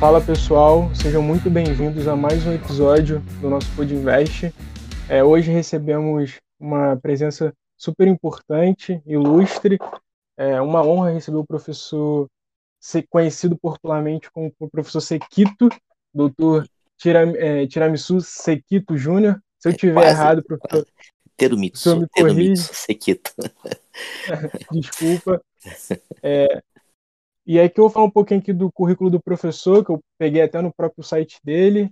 Fala pessoal, sejam muito bem-vindos a mais um episódio do nosso Podinvest. É, hoje recebemos uma presença super importante, ilustre. É uma honra receber o professor conhecido popularmente como o professor Sequito, doutor Tiram, é, Tiramisu Sequito Júnior. Se eu tiver Quase, errado, professor, Terumitsu, me Terumitsu. Sekito. desculpa. É, e aí que eu vou falar um pouquinho aqui do currículo do professor, que eu peguei até no próprio site dele.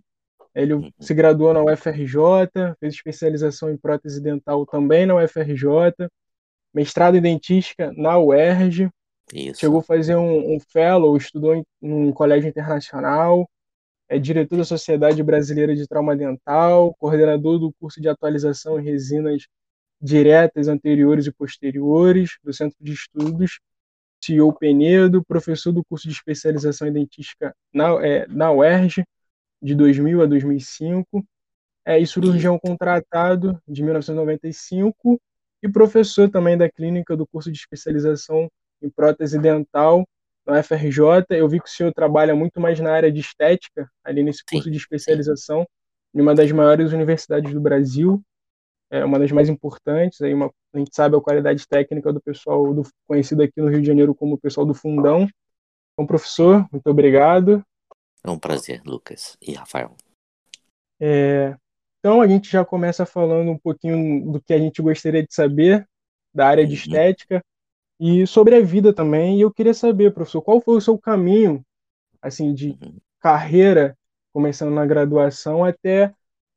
Ele Uhum. se graduou na UFRJ, fez especialização em prótese dental também na UFRJ, mestrado em dentística na UERJ, Isso. chegou a fazer um, um fellow, estudou em um colégio internacional, é diretor da Sociedade Brasileira de Trauma Dental, coordenador do curso de atualização em resinas diretas anteriores e posteriores do Centro de Estudos CEO Penedo, professor do curso de especialização em dentística na, é, na UERJ, de 2000 a 2005, é, e cirurgião contratado de 1995, e professor também da clínica do curso de especialização em prótese dental na UFRJ. Eu vi que o senhor trabalha muito mais na área de estética, ali nesse curso Sim, de especialização, em uma das maiores universidades do Brasil, é uma das mais importantes, aí uma, a gente sabe a qualidade técnica do pessoal do, conhecido aqui no Rio de Janeiro como o pessoal do Fundão. Então, professor, muito obrigado. É um prazer, Lucas e Rafael. É, então, a gente já começa falando um pouquinho do que a gente gostaria de saber da área de Uhum. estética e sobre a vida também. E eu queria saber, professor, qual foi o seu caminho, assim, de Uhum. carreira, começando na graduação, até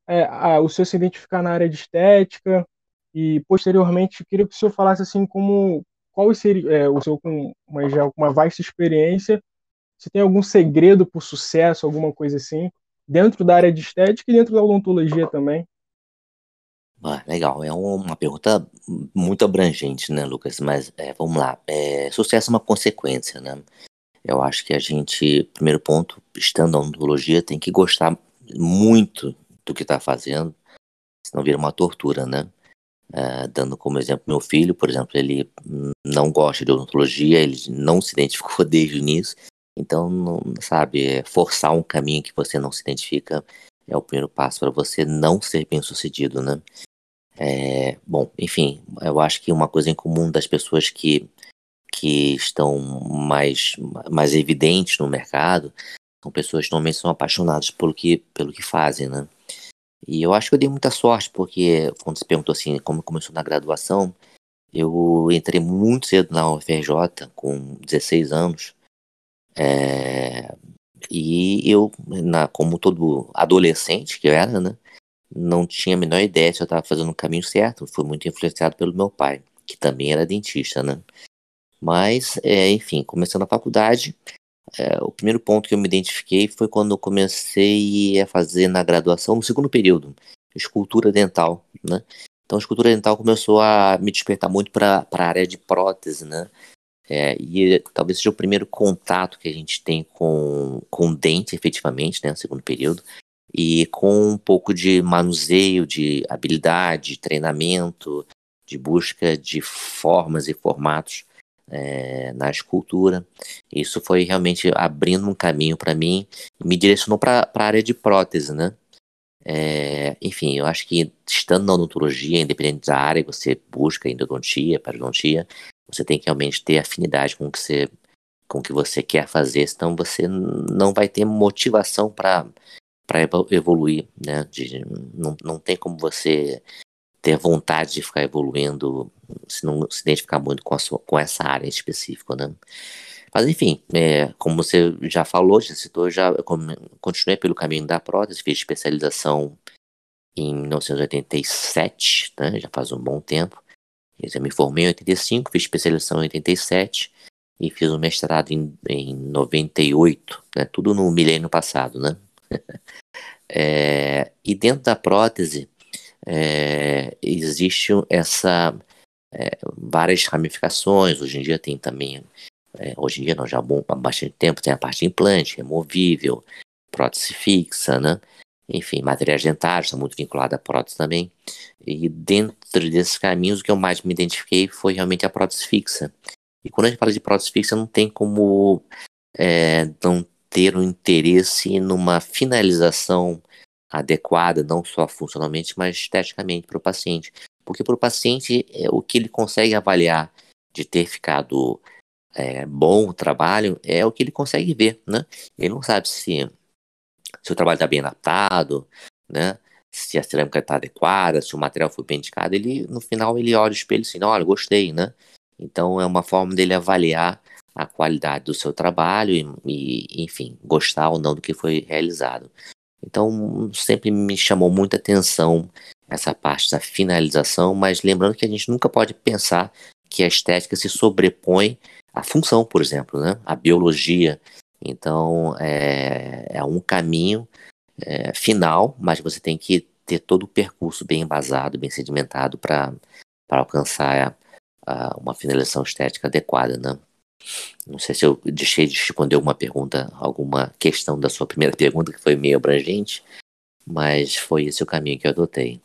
é, a, o senhor se identificar na área de estética e posteriormente queria que o senhor falasse assim como qual seria é, o senhor com uma, já uma vasta experiência se tem algum segredo para o sucesso alguma coisa assim dentro da área de estética e dentro da odontologia também Ah, legal, é um- uma pergunta muito abrangente, né, Lucas? Mas é, vamos lá. É, sucesso é uma consequência, né? Eu acho que a gente, primeiro ponto, estando na odontologia, tem que gostar muito do que está fazendo, senão vira uma tortura, né? É, dando como exemplo meu filho, por exemplo, ele não gosta de odontologia, ele não se identificou desde o início, então, não, sabe, é, forçar um caminho que você não se identifica é o primeiro passo para você não ser bem sucedido, né? É, bom, enfim, eu acho que uma coisa em comum das pessoas que, que estão mais, mais evidentes no mercado são pessoas que normalmente são apaixonadas pelo que, pelo que fazem, né? E eu acho que eu dei muita sorte, porque quando você perguntou assim, como começou na graduação, eu entrei muito cedo na UFRJ, com 16 anos, é, e eu, na, como todo adolescente que eu era, né, não tinha a menor ideia se eu estava fazendo o caminho certo, fui muito influenciado pelo meu pai, que também era dentista, né. Mas, é, enfim, começando a faculdade, é, o primeiro ponto que eu me identifiquei foi quando eu comecei a fazer na graduação, no segundo período, escultura dental, né? Então, a escultura dental começou a me despertar muito para a área de prótese, né? É, e talvez seja o primeiro contato que a gente tem com, com dente, efetivamente, né? No segundo período. E com um pouco de manuseio, de habilidade, de treinamento, de busca de formas e formatos é, na escultura. Isso foi realmente abrindo um caminho para mim me direcionou para a área de prótese, né? É, enfim, eu acho que estando na odontologia, independente da área que você busca, endodontia, periodontia, você tem que realmente ter afinidade com o que você, com o que você quer fazer, senão você não vai ter motivação para evoluir, né? De, não, não tem como você ter vontade de ficar evoluindo se não se identificar muito com, a sua, com essa área em específico, né? Mas enfim, é, como você já falou, já citou, já continuei pelo caminho da prótese, fiz especialização em 1987, né, já faz um bom tempo. Eu me formei em 85, fiz especialização em 87 e fiz um mestrado em, em 98, né, tudo no milênio passado, né? é, e dentro da prótese é, existe essa é, várias ramificações. Hoje em dia tem também é, hoje em dia não, já há, bastante tempo tem a parte de implante, removível, prótese fixa, né? Enfim, materiais dentários está muito vinculado à prótese também. E dentro desses caminhos, o que eu mais me identifiquei foi realmente a prótese fixa. E quando a gente fala de prótese fixa, não tem como é, não ter um interesse numa finalização adequada, não só funcionalmente, mas esteticamente para o paciente. Porque para o paciente, é, o que ele consegue avaliar de ter ficado é, bom o trabalho é o que ele consegue ver, né? Ele não sabe se, se o trabalho está bem adaptado, né? Se a cerâmica está adequada, se o material foi bem indicado, ele no final ele olha o espelho assim, olha, gostei, né? Então é uma forma dele avaliar a qualidade do seu trabalho e, e, enfim, gostar ou não do que foi realizado. Então sempre me chamou muita atenção essa parte da finalização, mas lembrando que a gente nunca pode pensar que a estética se sobrepõe à função, por exemplo, né? A biologia. Então é, é um caminho é, final, mas você tem que ter todo o percurso bem embasado, bem sedimentado para alcançar a, a, uma finalização estética adequada, né? Não sei se eu deixei de responder alguma pergunta, alguma questão da sua primeira pergunta, que foi meio abrangente, mas foi esse o caminho que eu adotei.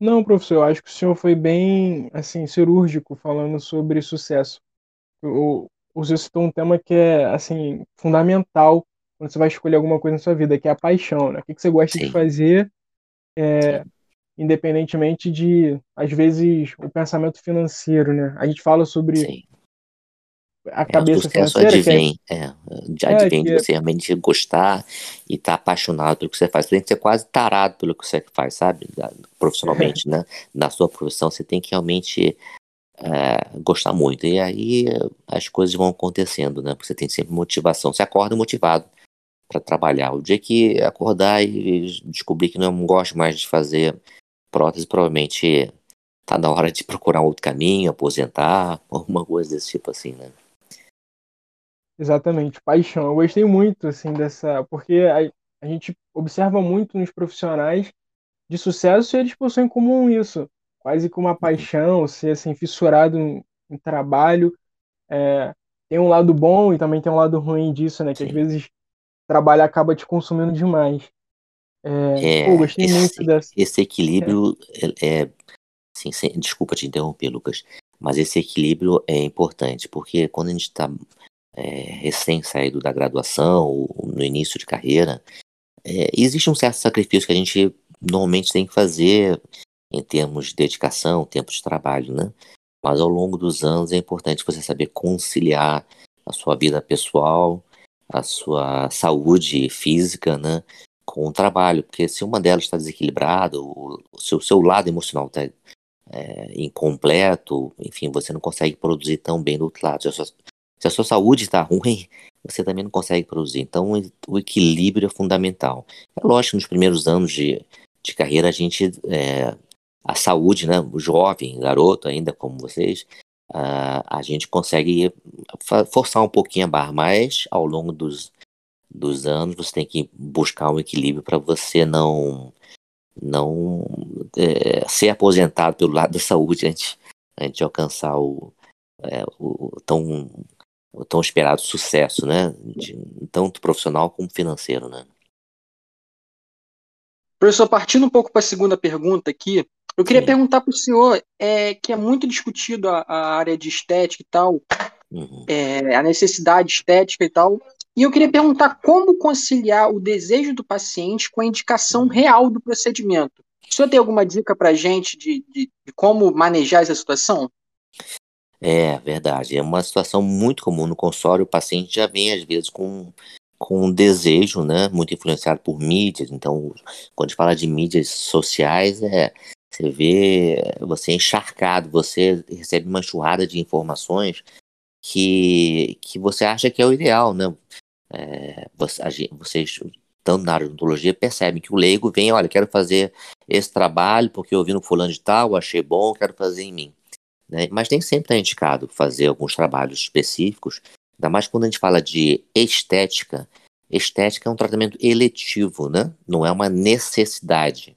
Não, professor, eu acho que o senhor foi bem, assim, cirúrgico falando sobre sucesso. O, o senhor citou um tema que é, assim, fundamental quando você vai escolher alguma coisa na sua vida, que é a paixão, né? O que, você gosta Sim. de fazer, é, independentemente de, às vezes, o pensamento financeiro, né? A gente fala sobre Sim a é, cabeça é, o sucesso advém, é, é, advém é, de você realmente gostar e estar tá apaixonado pelo que você faz. Você tem que ser quase tarado pelo que você faz, sabe? Profissionalmente, né? Na sua profissão, você tem que realmente é, gostar muito. E aí as coisas vão acontecendo, né? Porque você tem sempre motivação. Você acorda motivado para trabalhar. O dia que acordar e descobrir que não gosto mais de fazer prótese, provavelmente tá na hora de procurar um outro caminho, aposentar, alguma coisa desse tipo assim, né? Exatamente, paixão. Eu gostei muito assim dessa, porque a, a gente observa muito nos profissionais de sucesso e eles possuem em comum isso, quase como uma paixão, ser assim fissurado em, em trabalho. É, tem um lado bom e também tem um lado ruim disso, né? Que Sim. às vezes o trabalho acaba te consumindo demais. É, é pô, gostei esse, muito dessa. Esse equilíbrio é, é assim, sem, desculpa te interromper, Lucas, mas esse equilíbrio é importante, porque quando a gente está é, recém-saído da graduação, ou no início de carreira, é, existe um certo sacrifício que a gente normalmente tem que fazer em termos de dedicação, tempo de trabalho, né? Mas ao longo dos anos é importante você saber conciliar a sua vida pessoal, a sua saúde física, né? Com o trabalho, porque se uma delas está desequilibrada, o seu, lado emocional está é, incompleto, enfim, você não consegue produzir tão bem do outro lado. Sua, se a sua saúde está ruim, você também não consegue produzir. Então, o equilíbrio é fundamental. É lógico nos primeiros anos de, de carreira, a gente, é, a saúde, né, o jovem, garoto ainda como vocês, a, a gente consegue forçar um pouquinho a barra, mas ao longo dos, dos anos você tem que buscar um equilíbrio para você não não é, ser aposentado pelo lado da saúde antes, antes de alcançar o, é, o tão o tão esperado sucesso, né? De, tanto profissional como financeiro, né? Professor, partindo um pouco para a segunda pergunta aqui, eu queria Sim. perguntar para o senhor, é, que é muito discutido a, a área de estética e tal, uhum. é, a necessidade estética e tal, e eu queria perguntar como conciliar o desejo do paciente com a indicação uhum. real do procedimento. O senhor tem alguma dica para a gente de, de, de como manejar essa situação? É verdade, é uma situação muito comum no consultório, o paciente já vem às vezes com, com um desejo, né, muito influenciado por mídias, então quando a gente fala de mídias sociais, é, você vê, você é encharcado, você recebe uma enxurrada de informações que, que você acha que é o ideal, né, é, você, vocês estando na área de odontologia percebem que o leigo vem, olha, quero fazer esse trabalho porque eu vi no fulano de tal, achei bom, quero fazer em mim. Né? Mas nem sempre é indicado fazer alguns trabalhos específicos, ainda mais quando a gente fala de estética. Estética é um tratamento eletivo, né? não é uma necessidade.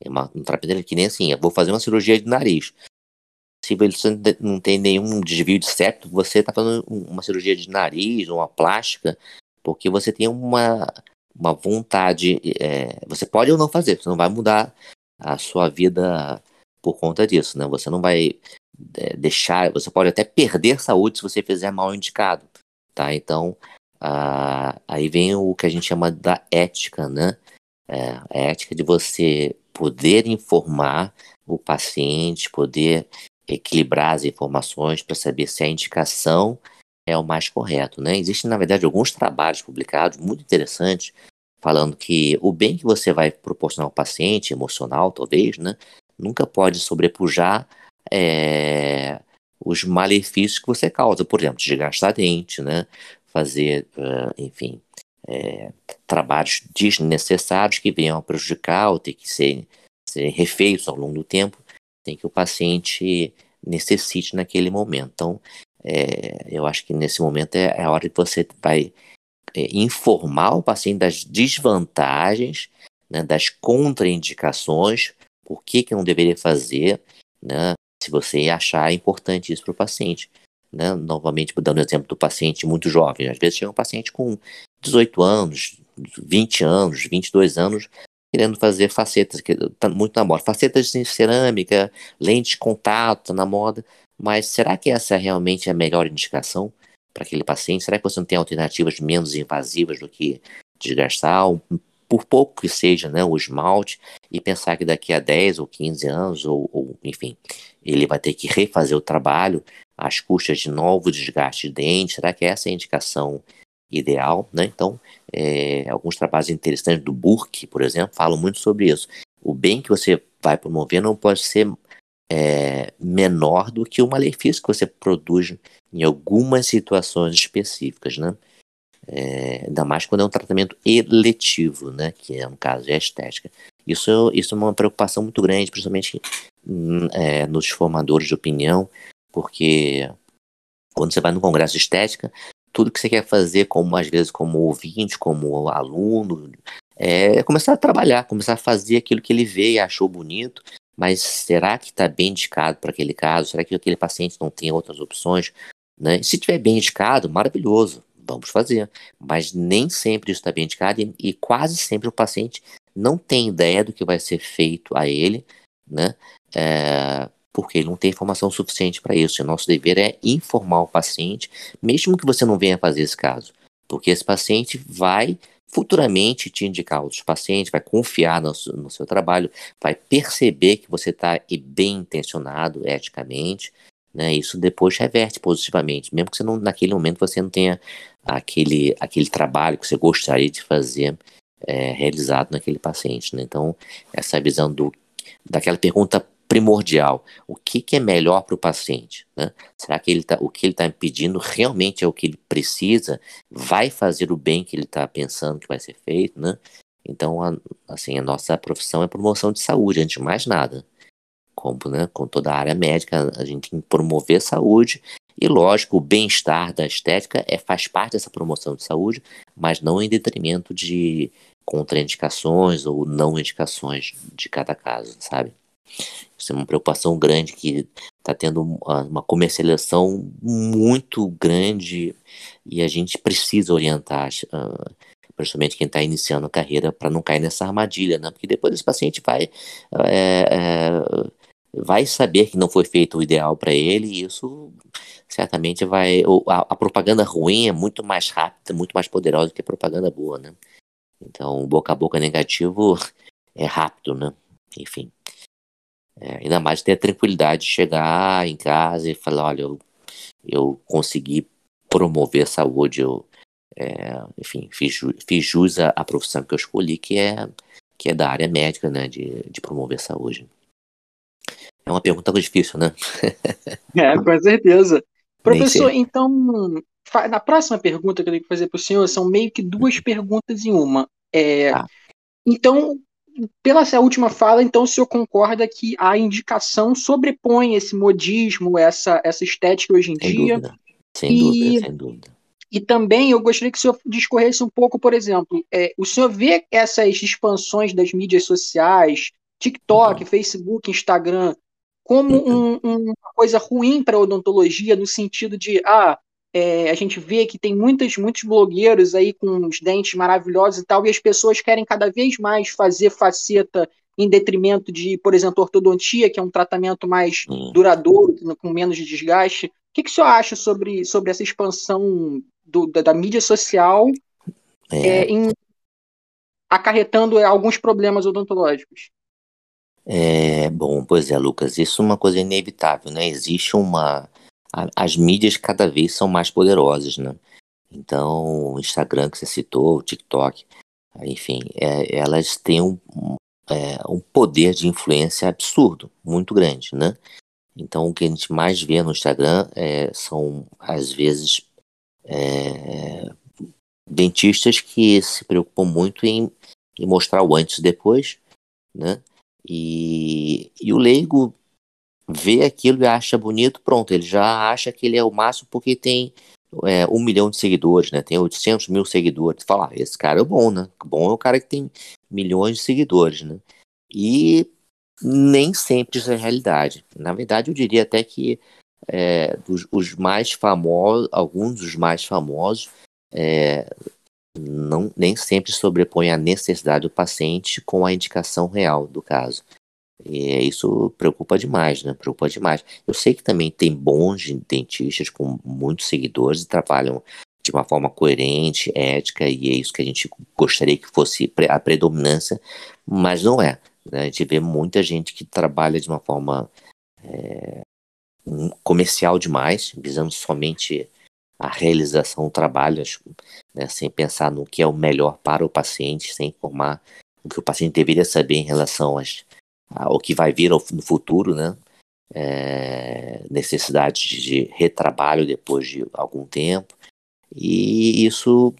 É uma, um tratamento que nem assim, eu vou fazer uma cirurgia de nariz. Se você não tem nenhum desvio de septo, você está fazendo uma cirurgia de nariz, uma plástica, porque você tem uma, uma vontade. É, você pode ou não fazer, você não vai mudar a sua vida por conta disso, né? Você não vai é, deixar, você pode até perder saúde se você fizer mal indicado, tá? Então, Aí vem o que a gente chama da ética, né? É, a ética de você poder informar o paciente, poder equilibrar as informações para saber se a indicação é o mais correto, né? Existem, na verdade, alguns trabalhos publicados muito interessantes falando que o bem que você vai proporcionar ao paciente, emocional talvez, né, nunca pode sobrepujar é, os malefícios que você causa, por exemplo, desgastar dente, né, fazer, uh, enfim, é, trabalhos desnecessários que venham a prejudicar ou ter que ser, ser refeitos ao longo do tempo, tem que o paciente necessite naquele momento. Então, é, eu acho que nesse momento é, é a hora que você vai é, informar o paciente das desvantagens, né, das contraindicações, por que, que não deveria fazer, né, se você achar importante isso para o paciente. Né? Novamente, dando o exemplo do paciente muito jovem, às vezes chega um paciente com 18 anos, 20 anos, 22 anos, querendo fazer facetas, que tá muito na moda, facetas de cerâmica, lente de contato, tá na moda, mas será que essa é realmente a melhor indicação? para aquele paciente? Será que você não tem alternativas menos invasivas do que desgastar, por pouco que seja, né, o esmalte, e pensar que daqui a 10 ou 15 anos, ou, ou enfim, ele vai ter que refazer o trabalho às custas de novo desgaste de dente? Será que essa é a indicação ideal? Né? Então, é, alguns trabalhos interessantes do Burke, por exemplo, falam muito sobre isso. O bem que você vai promover não pode ser é, menor do que o malefício que você produz em algumas situações específicas, né? É, ainda mais quando é um tratamento eletivo, né? Que é, no caso, é a estética. Isso, isso é uma preocupação muito grande, principalmente hum, é, nos formadores de opinião, porque quando você vai no congresso de estética, tudo que você quer fazer, como às vezes como ouvinte, como aluno, é começar a trabalhar, começar a fazer aquilo que ele vê e achou bonito, mas será que está bem indicado para aquele caso? Será que aquele paciente não tem outras opções? Né? Se estiver bem indicado, maravilhoso, vamos fazer. Mas nem sempre isso está bem indicado e, e, quase sempre o paciente não tem ideia do que vai ser feito a ele, né? É, porque ele não tem informação suficiente para isso. E nosso dever é informar o paciente, mesmo que você não venha fazer esse caso, porque esse paciente vai futuramente te indicar outros pacientes, vai confiar no, no seu trabalho, vai perceber que você está bem intencionado eticamente, né? Isso depois reverte positivamente, mesmo que você não, naquele momento você não tenha aquele, aquele trabalho que você gostaria de fazer é, realizado naquele paciente, né? Então, essa visão do, daquela pergunta primordial. O que, que é melhor para o paciente? Né? Será que ele tá, o que ele está pedindo realmente é o que ele precisa? Vai fazer o bem que ele está pensando que vai ser feito? Né? Então, a, assim, a nossa profissão é promoção de saúde, antes de mais nada. Como, né, com toda a área médica, a gente tem que promover saúde e, lógico, o bem-estar da estética é, faz parte dessa promoção de saúde, mas não em detrimento de contraindicações ou não indicações de cada caso, sabe? Isso é uma preocupação grande que está tendo uma comercialização muito grande e a gente precisa orientar, uh, principalmente quem está iniciando a carreira, para não cair nessa armadilha, né? Porque depois esse paciente vai, é, é, vai saber que não foi feito o ideal para ele e isso certamente vai. A, a, propaganda ruim é muito mais rápida, muito mais poderosa que a propaganda boa, né? Então, boca a boca negativo é rápido, né? Enfim. É, ainda mais ter a tranquilidade de chegar em casa e falar, olha, eu, eu consegui promover a saúde, eu, é, enfim, fiz, fiz jus à, à, profissão que eu escolhi, que é, que é da área médica, né, de, de promover saúde. É uma pergunta difícil, né? é, com certeza. Professor, então, na próxima pergunta que eu tenho que fazer para o senhor, são meio que duas perguntas em uma. É, ah. Então, pela essa última fala, então o senhor concorda que a indicação sobrepõe esse modismo, essa, essa estética hoje em sem dia? Dúvida. Sem e, dúvida, sem dúvida. E também eu gostaria que o senhor discorresse um pouco, por exemplo, é, o senhor vê essas expansões das mídias sociais, TikTok, uhum. Facebook, Instagram, como uhum. um, uma coisa ruim para a odontologia, no sentido de, ah, é, a gente vê que tem muitos, muitos blogueiros aí com os dentes maravilhosos e tal, e as pessoas querem cada vez mais fazer faceta em detrimento de, por exemplo, ortodontia, que é um tratamento mais hum. duradouro, com menos de desgaste. O que, que o senhor acha sobre, sobre essa expansão do, da, da, mídia social é. É, em, acarretando alguns problemas odontológicos? É, bom, pois é, Lucas, isso é uma coisa inevitável, né? Existe uma. as mídias cada vez são mais poderosas, né? Então, o Instagram que você citou, o TikTok, enfim, é, elas têm um, é, um poder de influência absurdo, muito grande, né? Então, o que a gente mais vê no Instagram é, são, às vezes, é, dentistas que se preocupam muito em, em, mostrar o antes e depois, né? E, e o leigo vê aquilo e acha bonito, pronto, ele já acha que ele é o máximo porque tem é, um milhão de seguidores, né? Tem 800 mil seguidores. Fala, ah, esse cara é bom, né? Bom é o cara que tem milhões de seguidores, né? E nem sempre isso é realidade. Na verdade, eu diria até que é, dos, os mais famosos, alguns dos mais famosos, é, não, nem sempre sobrepõem a necessidade do paciente com a indicação real do caso. E isso preocupa demais, né? Preocupa demais. Eu sei que também tem bons dentistas com muitos seguidores e trabalham de uma forma coerente, ética, e é isso que a gente gostaria que fosse a predominância, mas não é. Né? A gente vê muita gente que trabalha de uma forma é, comercial demais, visando somente a realização do trabalho, né? sem pensar no que é o melhor para o paciente, sem informar o que o paciente deveria saber em relação às o que vai vir no futuro, né? É, necessidade de retrabalho depois de algum tempo. E isso,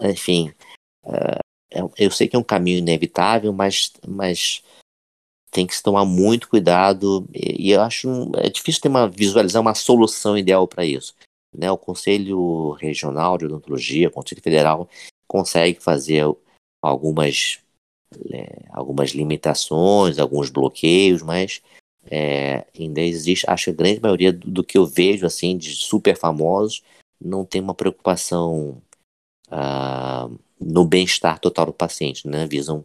enfim, é, é, eu sei que é um caminho inevitável, mas, mas tem que se tomar muito cuidado. E, e eu acho é difícil ter uma, visualizar uma solução ideal para isso. Né? O Conselho Regional de Odontologia, o Conselho Federal, consegue fazer algumas é, algumas limitações, alguns bloqueios, mas é, ainda existe, acho que a grande maioria do, do, que eu vejo assim de super famosos não tem uma preocupação ah, no bem-estar total do paciente, né? Visam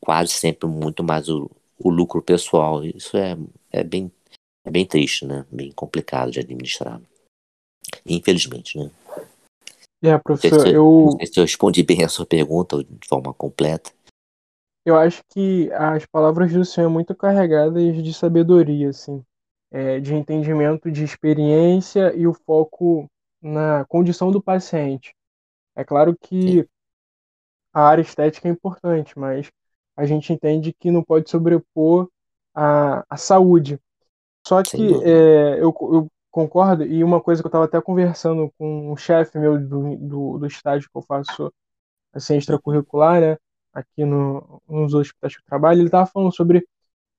quase sempre muito mais o, o lucro pessoal. Isso é, é, bem, é bem triste, né? Bem complicado de administrar. Infelizmente, né? É, professor, se, eu... Não sei se eu respondi bem a sua pergunta de forma completa. Eu acho que as palavras do Senhor são muito carregadas de sabedoria, assim, é, de entendimento de experiência e o foco na condição do paciente. É claro que a área estética é importante, mas a gente entende que não pode sobrepor a, a saúde. Só que é, eu, eu, concordo, e uma coisa que eu estava até conversando com um chefe meu do, do, do estágio que eu faço assim, extracurricular, né? aqui no, nos hospitais que eu trabalho, ele estava falando sobre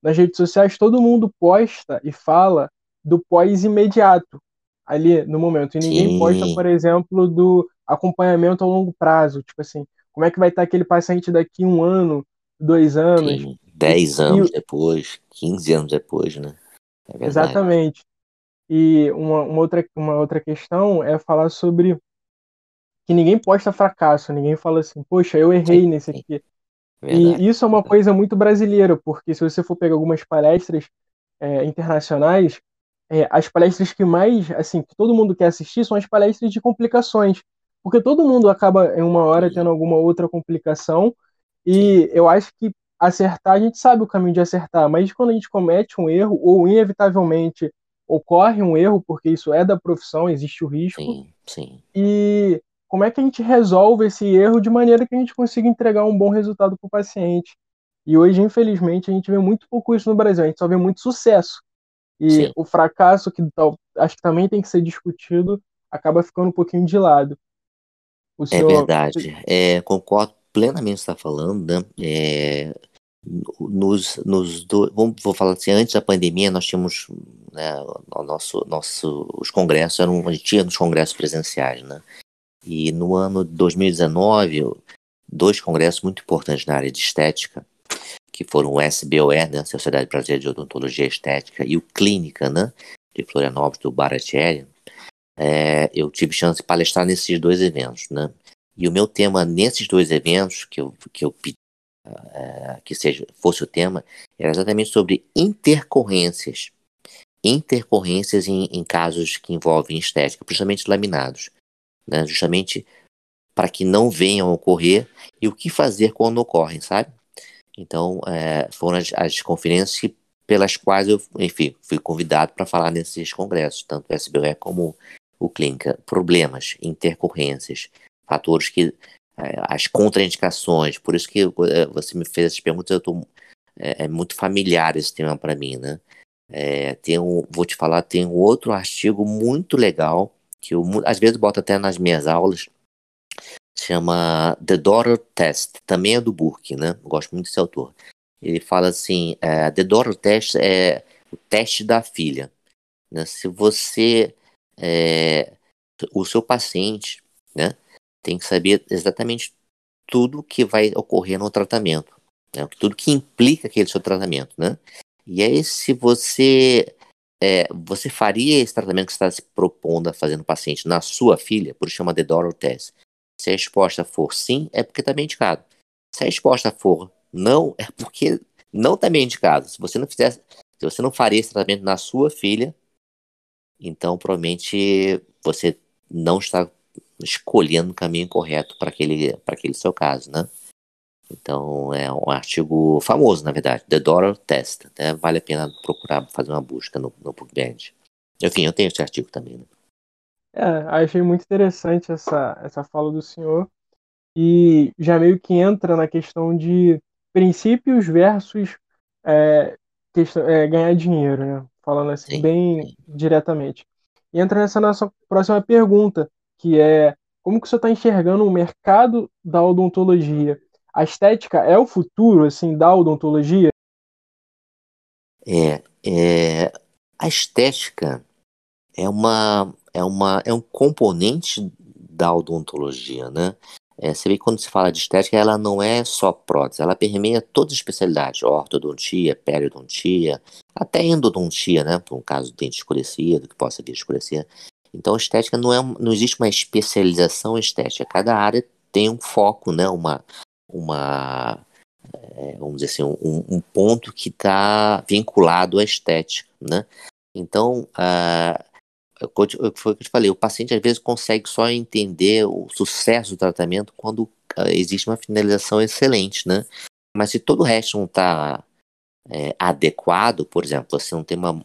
nas redes sociais todo mundo posta e fala do pós imediato ali no momento e ninguém Sim. posta, por exemplo, do acompanhamento a longo prazo, tipo assim, como é que vai estar aquele paciente daqui um ano, dois anos, Sim. dez anos e... depois, quinze anos depois, né? É Exatamente. E uma, uma, outra, uma outra questão é falar sobre que ninguém posta fracasso, ninguém fala assim, poxa, eu errei sim, nesse aqui. Verdade. E isso é uma coisa muito brasileira, porque se você for pegar algumas palestras é, internacionais, é, as palestras que mais, assim, que todo mundo quer assistir são as palestras de complicações, porque todo mundo acaba em uma hora tendo alguma outra complicação, e eu acho que acertar, a gente sabe o caminho de acertar, mas quando a gente comete um erro, ou inevitavelmente ocorre um erro, porque isso é da profissão, existe o risco, sim, sim. e como é que a gente resolve esse erro de maneira que a gente consiga entregar um bom resultado para o paciente. E hoje, infelizmente, a gente vê muito pouco isso no Brasil, a gente só vê muito sucesso. E Sim. o fracasso, que acho que também tem que ser discutido, acaba ficando um pouquinho de lado. O é senhor... É verdade, é, concordo plenamente com o que você está falando, né? É, nos, nos do, vamos, vou falar assim, antes da pandemia nós tínhamos né, o nosso, nosso, os congressos eram, a gente tinha nos congressos presenciais, né? E no ano de 2019, dois congressos muito importantes na área de estética, que foram o SBOE, né, Sociedade Brasileira de Odontologia Estética, e o Clínica, né, de Florianópolis, do Baratieri, é, eu tive chance de palestrar nesses dois eventos, né? E o meu tema nesses dois eventos, que eu, que eu é, que seja, fosse o tema, era exatamente sobre intercorrências. Intercorrências em, em casos que envolvem estética, principalmente laminados né? justamente para que não venham a ocorrer e o que fazer quando ocorrem, sabe? Então, é, foram as, as conferências pelas quais eu, enfim, fui convidado para falar nesses congressos, tanto o SBE como o Clínica. Problemas, intercorrências, fatores que. As contraindicações, por isso que é, você me fez essas perguntas, eu tô, é, é muito familiar esse tema para mim, né? É, tem um, vou te falar, tem um outro artigo muito legal, que eu às vezes boto até nas minhas aulas, chama The Daughter Test, também é do Burke, né? Eu gosto muito desse autor. Ele fala assim, é, The Daughter Test é o teste da filha. Né? Se você, é, o seu paciente, né, tem que saber exatamente tudo que vai ocorrer no tratamento, né? tudo que implica aquele seu tratamento, né? E aí, se você é, você faria esse tratamento que você está se propondo a fazer no paciente na sua filha, por isso chama The Daughter Test. Se a resposta for sim, é porque está bem indicado. Se a resposta for não, é porque não está bem indicado. Se você não fizesse, se você não faria esse tratamento na sua filha, então provavelmente você não está escolhendo o caminho correto para aquele, aquele seu caso, né? Então é um artigo famoso, na verdade, The Daughter Test. Né? Vale a pena procurar fazer uma busca no, no PubMed. Enfim, eu tenho esse artigo também. Né? É, achei muito interessante essa, essa fala do senhor e já meio que entra na questão de princípios versus é, questão, é, ganhar dinheiro, né? Falando assim, sim, bem diretamente. E entra nessa nossa próxima pergunta, que é como que você está enxergando o mercado da odontologia? A estética é o futuro, assim, da odontologia? É, é a estética é uma é, uma, é um componente da odontologia, né? É, você vê que quando se fala de estética, ela não é só prótese, ela permeia todas as especialidades, ortodontia, periodontia, até endodontia, né? Por um caso de dente escurecido, que possa vir escurecer. Então, estética não, é, não existe uma especialização estética, cada área tem um foco, né? Uma, uma é, vamos dizer assim, um, um ponto que está vinculado à estética, né? Então, foi o que eu te falei, o paciente às vezes consegue só entender o sucesso do tratamento quando uh, existe uma finalização excelente, né? Mas se todo o resto não está é, adequado, por exemplo, você não tem uma,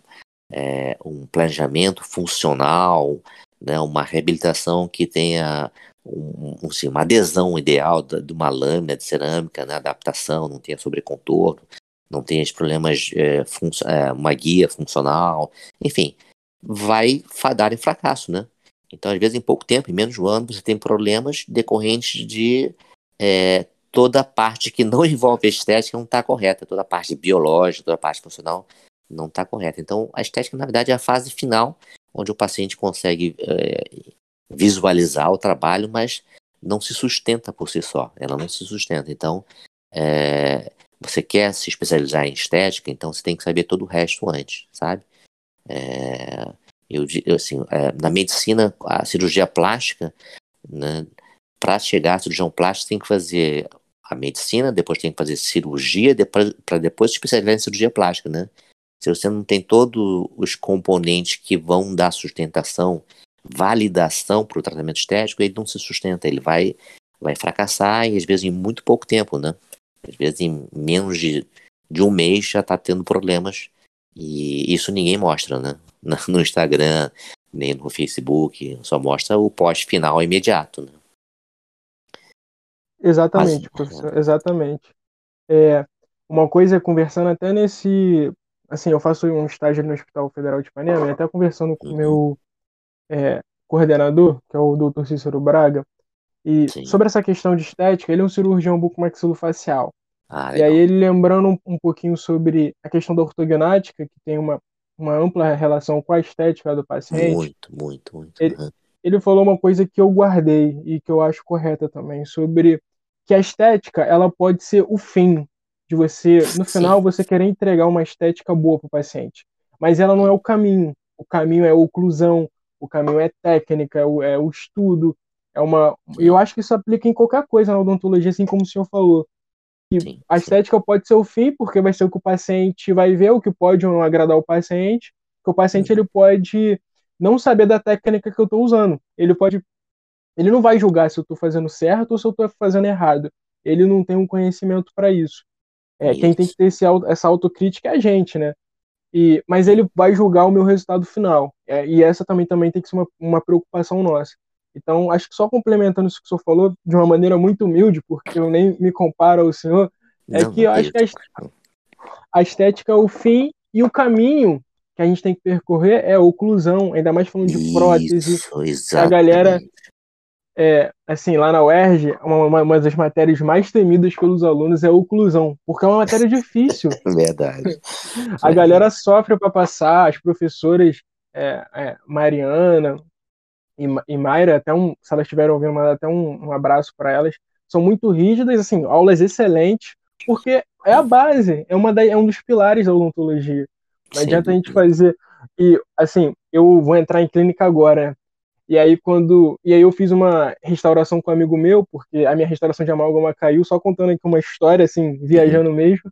é, um planejamento funcional, né, uma reabilitação que tenha um, assim, uma adesão ideal de uma lâmina de cerâmica, né, adaptação, não tenha sobrecontorno, não tenha problemas, é, é, uma guia funcional, enfim, vai fadar em fracasso, né? Então, às vezes, em pouco tempo, em menos de um ano, você tem problemas decorrentes de é, toda a parte que não envolve a estética não está correta, toda a parte biológica, toda a parte funcional não está correta. Então, a estética, na verdade, é a fase final, onde o paciente consegue é, visualizar o trabalho, mas não se sustenta por si só, ela não se sustenta. Então, é, você quer se especializar em estética, então você tem que saber todo o resto antes, sabe? É, eu, assim, na medicina, a cirurgia plástica, né, para chegar à cirurgião plástico, tem que fazer a medicina, depois tem que fazer cirurgia, para depois se especializar em cirurgia plástica, né? Se você não tem todos os componentes que vão dar sustentação, validação para o tratamento estético, ele não se sustenta, ele vai, vai fracassar e às vezes em muito pouco tempo, né? Às vezes em menos de, de um mês já está tendo problemas e isso ninguém mostra, né? No Instagram, nem no Facebook, só mostra o post final imediato, né? Exatamente, Mas, professor, exatamente. É, uma coisa, conversando até nesse. Assim, eu faço um estágio no Hospital Federal de Ipanema, e até conversando com o uhum. meu é, coordenador, que é o Dr. Cícero Braga, e Sim. sobre essa questão de estética, ele é um cirurgião bucomaxilofacial. Ah, e aí ele lembrando um, um, pouquinho sobre a questão da ortognática, que tem uma, uma ampla relação com a estética do paciente. Muito, muito, muito. Ele, uhum. ele falou uma coisa que eu guardei e que eu acho correta também, sobre que a estética ela pode ser o fim de você, no final, Sim. você querer entregar uma estética boa para o paciente. Mas ela não é o caminho. O caminho é a oclusão, o caminho é técnica, é o, é o estudo. É uma. Eu acho que isso aplica em qualquer coisa na odontologia, assim como o senhor falou que sim, a estética pode ser o fim, porque vai ser o que o paciente vai ver, o que pode ou não agradar o paciente, que o paciente ele pode não saber da técnica que eu estou usando. Ele pode ele não vai julgar se eu estou fazendo certo ou se eu estou fazendo errado. Ele não tem um conhecimento para isso. É, quem tem que ter esse, essa autocrítica é a gente, né? E, mas ele vai julgar o meu resultado final. É, e essa também, também tem que ser uma, uma preocupação nossa. Então, acho que só complementando isso que o senhor falou, de uma maneira muito humilde, porque eu nem me comparo ao senhor, é não, que eu acho que a, estética é o fim e o caminho que a gente tem que percorrer é a oclusão, ainda mais falando de prótese. A galera, é, assim, lá na UERJ, uma, uma, das matérias mais temidas pelos alunos é a oclusão, porque é uma matéria difícil. Verdade. A galera sofre para passar, as professoras é, é, Mariana e, e Mayra, até um, se elas estiverem ouvindo, mandar até um, um abraço para elas, são muito rígidas, assim, aulas excelentes, porque é a base, é, uma da, é um dos pilares da odontologia. Não adianta a gente fazer. E, assim, eu vou entrar em clínica agora. E aí, quando. E aí, eu fiz uma restauração com um amigo meu, porque a minha restauração de amálgama caiu, só contando aqui uma história, assim, viajando mesmo.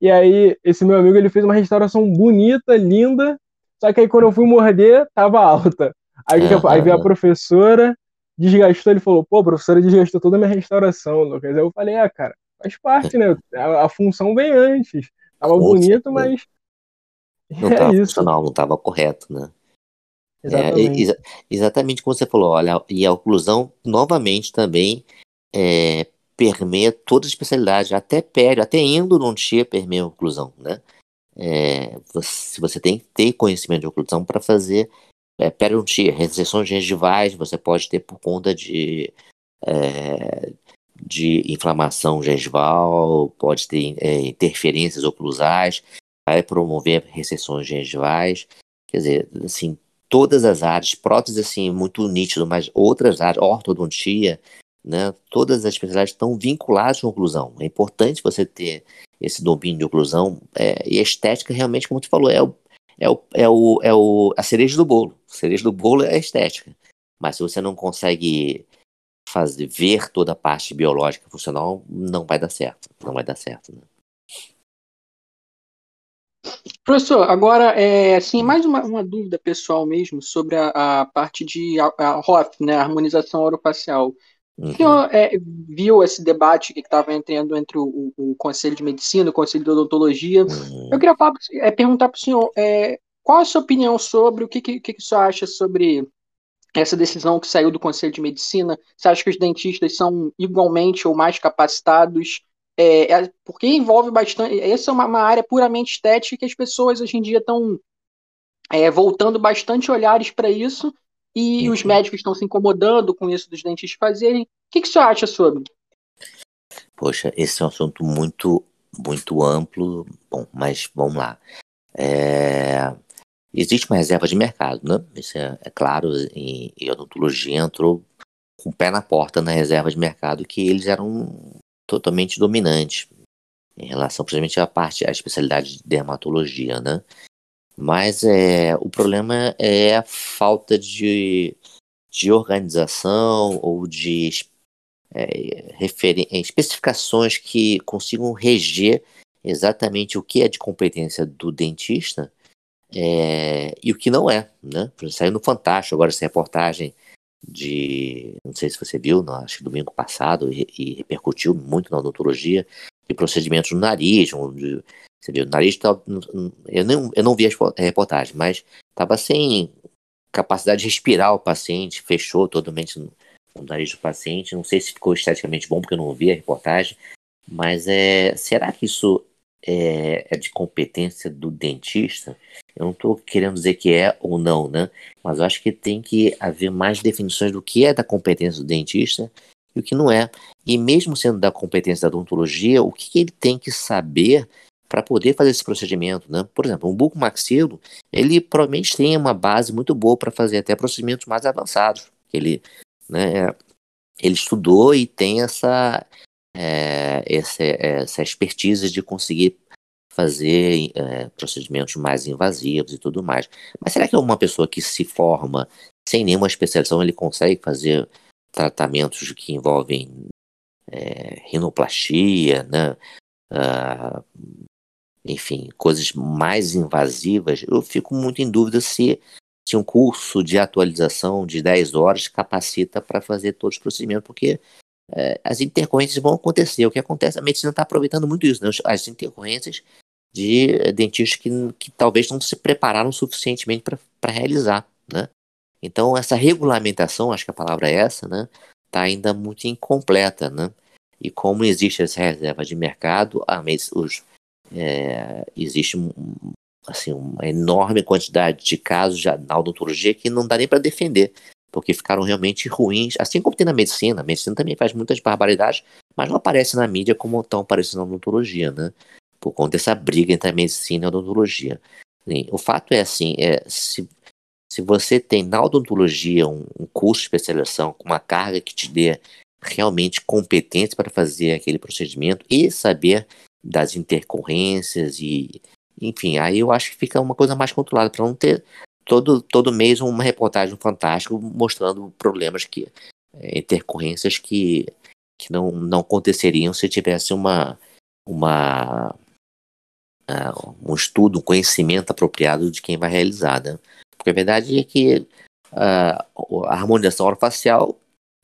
E aí, esse meu amigo, ele fez uma restauração bonita, linda, só que aí, quando eu fui morder, tava alta. Aí, uhum. aí veio a professora, desgastou, ele falou, pô, a professora desgastou toda a minha restauração, Lucas. Aí eu falei, ah, cara, faz parte, né? A, a função vem antes. Tava bonito, mas. Não é funcional, não estava correto, né? Exatamente. É, exa exatamente como você falou, olha, e a oclusão novamente também é, permeia todas as especialidades, até pério, até endodontia permeia a oclusão, né? É, você, você tem que ter conhecimento de oclusão para fazer é, periodontia, recessões gengivais, você pode ter por conta de é, de inflamação gengival, pode ter é, interferências oclusais, vai promover recessões gengivais, quer dizer, assim, todas as áreas, prótese assim, muito nítido, mas outras áreas, ortodontia, né, todas as especialidades estão vinculadas com oclusão. É importante você ter esse domínio de oclusão, é, e a estética realmente, como tu falou, é, o, é, o, é, o, é o, a cereja do bolo. A cereja do bolo é a estética. Mas se você não consegue fazer ver toda a parte biológica funcional, não vai dar certo. Não vai dar certo. Né? Professor, agora, é, assim, mais uma, uma dúvida pessoal mesmo sobre a, a parte de a, a ROF, né, a harmonização orofacial. Uhum. O senhor é, viu esse debate que estava entrando entre o, o, Conselho de Medicina, o Conselho de Odontologia. Uhum. Eu queria falar, é, perguntar para o senhor é, qual a sua opinião sobre o que, que, que o senhor acha sobre essa decisão que saiu do Conselho de Medicina? Você acha que os dentistas são igualmente ou mais capacitados? É, é, porque envolve bastante. Essa é uma, uma, área puramente estética que as pessoas hoje em dia estão é, voltando bastante olhares para isso e os médicos estão se incomodando com isso dos dentistas fazerem. O que, que você acha sobre? Poxa, esse é um assunto muito, muito amplo. Bom, mas vamos lá. É... Existe uma reserva de mercado, né? Isso é, é claro, e, e a odontologia entrou com o pé na porta na reserva de mercado, que eles eram totalmente dominantes em relação, principalmente à parte, à especialidade de dermatologia, né? Mas é, o problema é a falta de, de organização ou de é, especificações que consigam reger exatamente o que é de competência do dentista é, e o que não é, né? Saiu no Fantástico agora essa reportagem de, não sei se você viu, no, acho que domingo passado, e, e, repercutiu muito na odontologia, de procedimentos no nariz, onde, você viu, o nariz tá, eu, não, eu não vi a reportagem, mas estava sem capacidade de respirar o paciente, fechou totalmente o nariz do paciente, não sei se ficou esteticamente bom, porque eu não vi a reportagem, mas é, será que isso é, é de competência do dentista? Eu não estou querendo dizer que é ou não, né? Mas eu acho que tem que haver mais definições do que é da competência do dentista e o que não é. E mesmo sendo da competência da odontologia, o que ele tem que saber para poder fazer esse procedimento, né? Por exemplo, um bucomaxilo, ele provavelmente tem uma base muito boa para fazer até procedimentos mais avançados. Ele, né, ele estudou e tem essa, é, essa, essa expertise de conseguir fazer é, procedimentos mais invasivos e tudo mais. Mas será que uma pessoa que se forma sem nenhuma especialização ele consegue fazer tratamentos que envolvem é, rinoplastia, né? Uh, enfim, coisas mais invasivas? Eu fico muito em dúvida se se um curso de atualização de 10 horas capacita para fazer todos os procedimentos, porque as intercorrências vão acontecer. O que acontece, a medicina está aproveitando muito isso, né? as intercorrências de dentistas que, que talvez não se prepararam suficientemente para realizar, né? Então, essa regulamentação, acho que a palavra é essa, né? Está ainda muito incompleta, né? E como existe essa reserva de mercado, a, os, é, existe assim, uma enorme quantidade de casos na odontologia que não dá nem para defender, porque ficaram realmente ruins, assim como tem na medicina. A medicina também faz muitas barbaridades, mas não aparece na mídia como estão aparecendo na odontologia, né? Por conta dessa briga entre a medicina e a odontologia. o fato é assim, é, se, se você tem na odontologia um, um curso de especialização com uma carga que te dê realmente competência para fazer aquele procedimento e saber das intercorrências e enfim, aí eu acho que fica uma coisa mais controlada para não ter todo, todo mês uma reportagem fantástica mostrando problemas que é, intercorrências que, que não, não aconteceriam se tivesse uma uma uh, um estudo, um conhecimento apropriado de quem vai realizar, né? Porque a verdade é que uh, a harmonização orofacial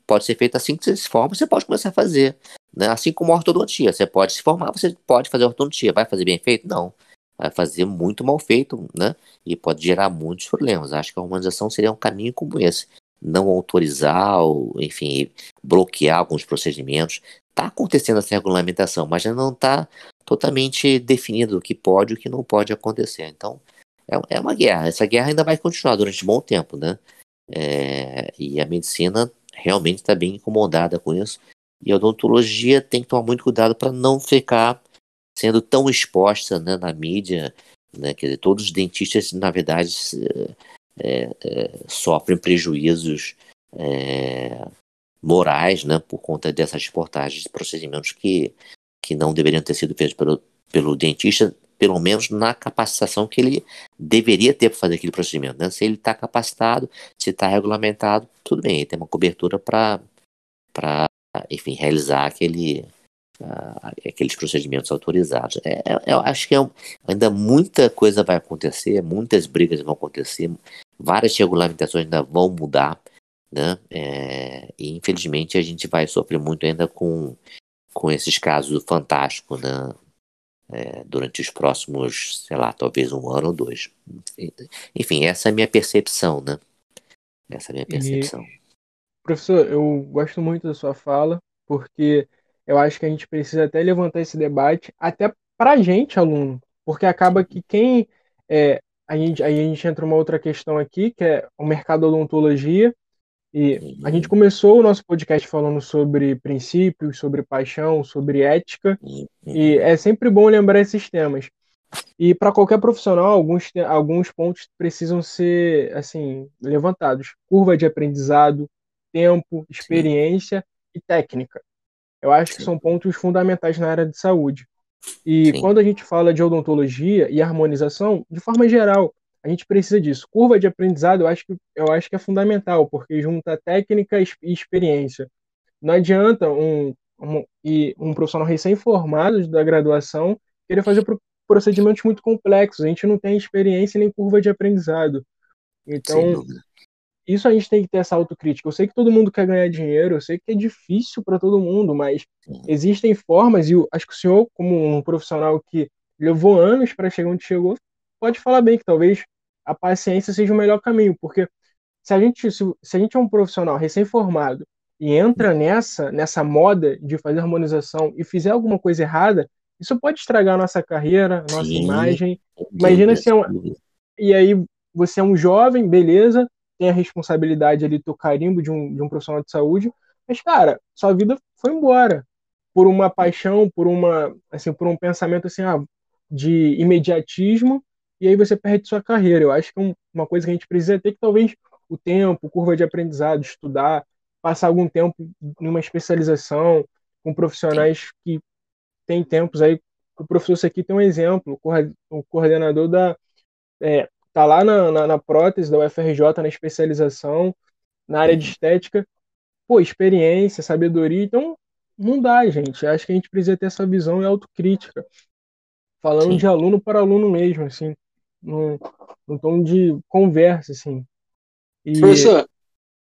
pode ser feita assim que você se forma, você pode começar a fazer. Né? Assim como a ortodontia, você pode se formar, você pode fazer ortodontia. Vai fazer bem feito? Não vai fazer muito mal feito, né? E pode gerar muitos problemas. Acho que a humanização seria um caminho como esse. Não autorizar, ou, enfim, bloquear alguns procedimentos. Está acontecendo essa regulamentação, mas já não está totalmente definido o que pode e o que não pode acontecer. Então, é, é uma guerra. Essa guerra ainda vai continuar durante um bom tempo, né? É, e a medicina realmente está bem incomodada com isso. E a odontologia tem que tomar muito cuidado para não ficar sendo tão exposta né, na mídia, né, quer dizer, todos os dentistas, na verdade, é, é, sofrem prejuízos é, morais né, por conta dessas reportagens de procedimentos que, que não deveriam ter sido feitos pelo, pelo dentista, pelo menos na capacitação que ele deveria ter para fazer aquele procedimento. Né? Se ele está capacitado, se está regulamentado, tudo bem, ele tem uma cobertura para, enfim, realizar aquele, uh, aqueles procedimentos autorizados. É, é, eu acho que é, ainda muita coisa vai acontecer, muitas brigas vão acontecer, várias regulamentações ainda vão mudar, né? É, e infelizmente a gente vai sofrer muito ainda com, com esses casos fantásticos, né? É, durante os próximos, sei lá, talvez um ano ou dois. Enfim, essa é a minha percepção, né? Essa é a minha percepção. E, professor, eu gosto muito da sua fala, porque eu acho que a gente precisa até levantar esse debate, até para a gente, aluno, porque acaba que quem. É, a gente, aí a gente entra uma outra questão aqui, que é o mercado da odontologia. E a gente começou o nosso podcast falando sobre princípios, sobre paixão, sobre ética, e é sempre bom lembrar esses temas. E para qualquer profissional, alguns, alguns pontos precisam ser assim levantados: curva de aprendizado, tempo, experiência Sim. e técnica. Eu acho Sim. que são pontos fundamentais na área de saúde. E Sim. quando a gente fala de odontologia e harmonização, de forma geral, a gente precisa disso. Curva de aprendizado, eu acho que, eu acho que é fundamental, porque junta técnica e experiência. Não adianta um, um, um profissional recém-formado da graduação querer fazer procedimentos muito complexos. A gente não tem experiência nem curva de aprendizado. Então, isso a gente tem que ter essa autocrítica. Eu sei que todo mundo quer ganhar dinheiro, eu sei que é difícil para todo mundo, mas existem formas, e eu acho que o senhor, como um profissional que levou anos para chegar onde chegou, pode falar bem que talvez a paciência seja o melhor caminho, porque se a gente, se, se a gente é um profissional recém-formado e entra nessa, nessa moda de fazer harmonização e fizer alguma coisa errada, isso pode estragar a nossa carreira, a nossa Sim, imagem. Imagina se é uma... E aí você é um jovem, beleza, tem a responsabilidade ali do carimbo de um, de um profissional de saúde, mas, cara, sua vida foi embora por uma paixão, por uma, assim, por um pensamento assim, ah, de imediatismo, e aí você perde sua carreira. Eu acho que é uma coisa que a gente precisa ter que talvez o tempo, curva de aprendizado, estudar, passar algum tempo numa especialização com profissionais que têm tempos aí. O professor aqui tem um exemplo, o coordenador da é, tá lá na, na, na, prótese da UFRJ, na especialização, na área de estética. Pô, experiência, sabedoria. Então, não dá, gente. Acho que a gente precisa ter essa visão e autocrítica. Falando Sim. de aluno para aluno mesmo, assim. Num, num tom de conversa, assim. E... Professor.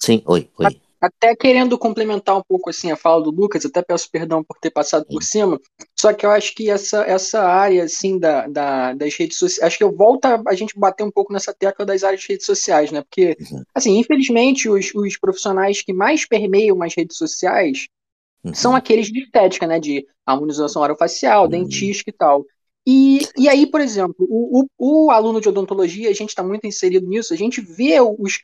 Sim, oi, oi. Até querendo complementar um pouco assim a fala do Lucas, até peço perdão por ter passado por cima, só que eu acho que essa, essa área assim da, da, das redes sociais, acho que eu volto a, a gente bater um pouco nessa tecla das áreas de redes sociais, né? Porque, uhum. assim, infelizmente, os, os profissionais que mais permeiam as redes sociais uhum. são aqueles de estética, né? De harmonização orofacial, uhum. dentística e tal. E, e aí, por exemplo, o, o, o aluno de odontologia, a gente está muito inserido nisso, a gente vê os,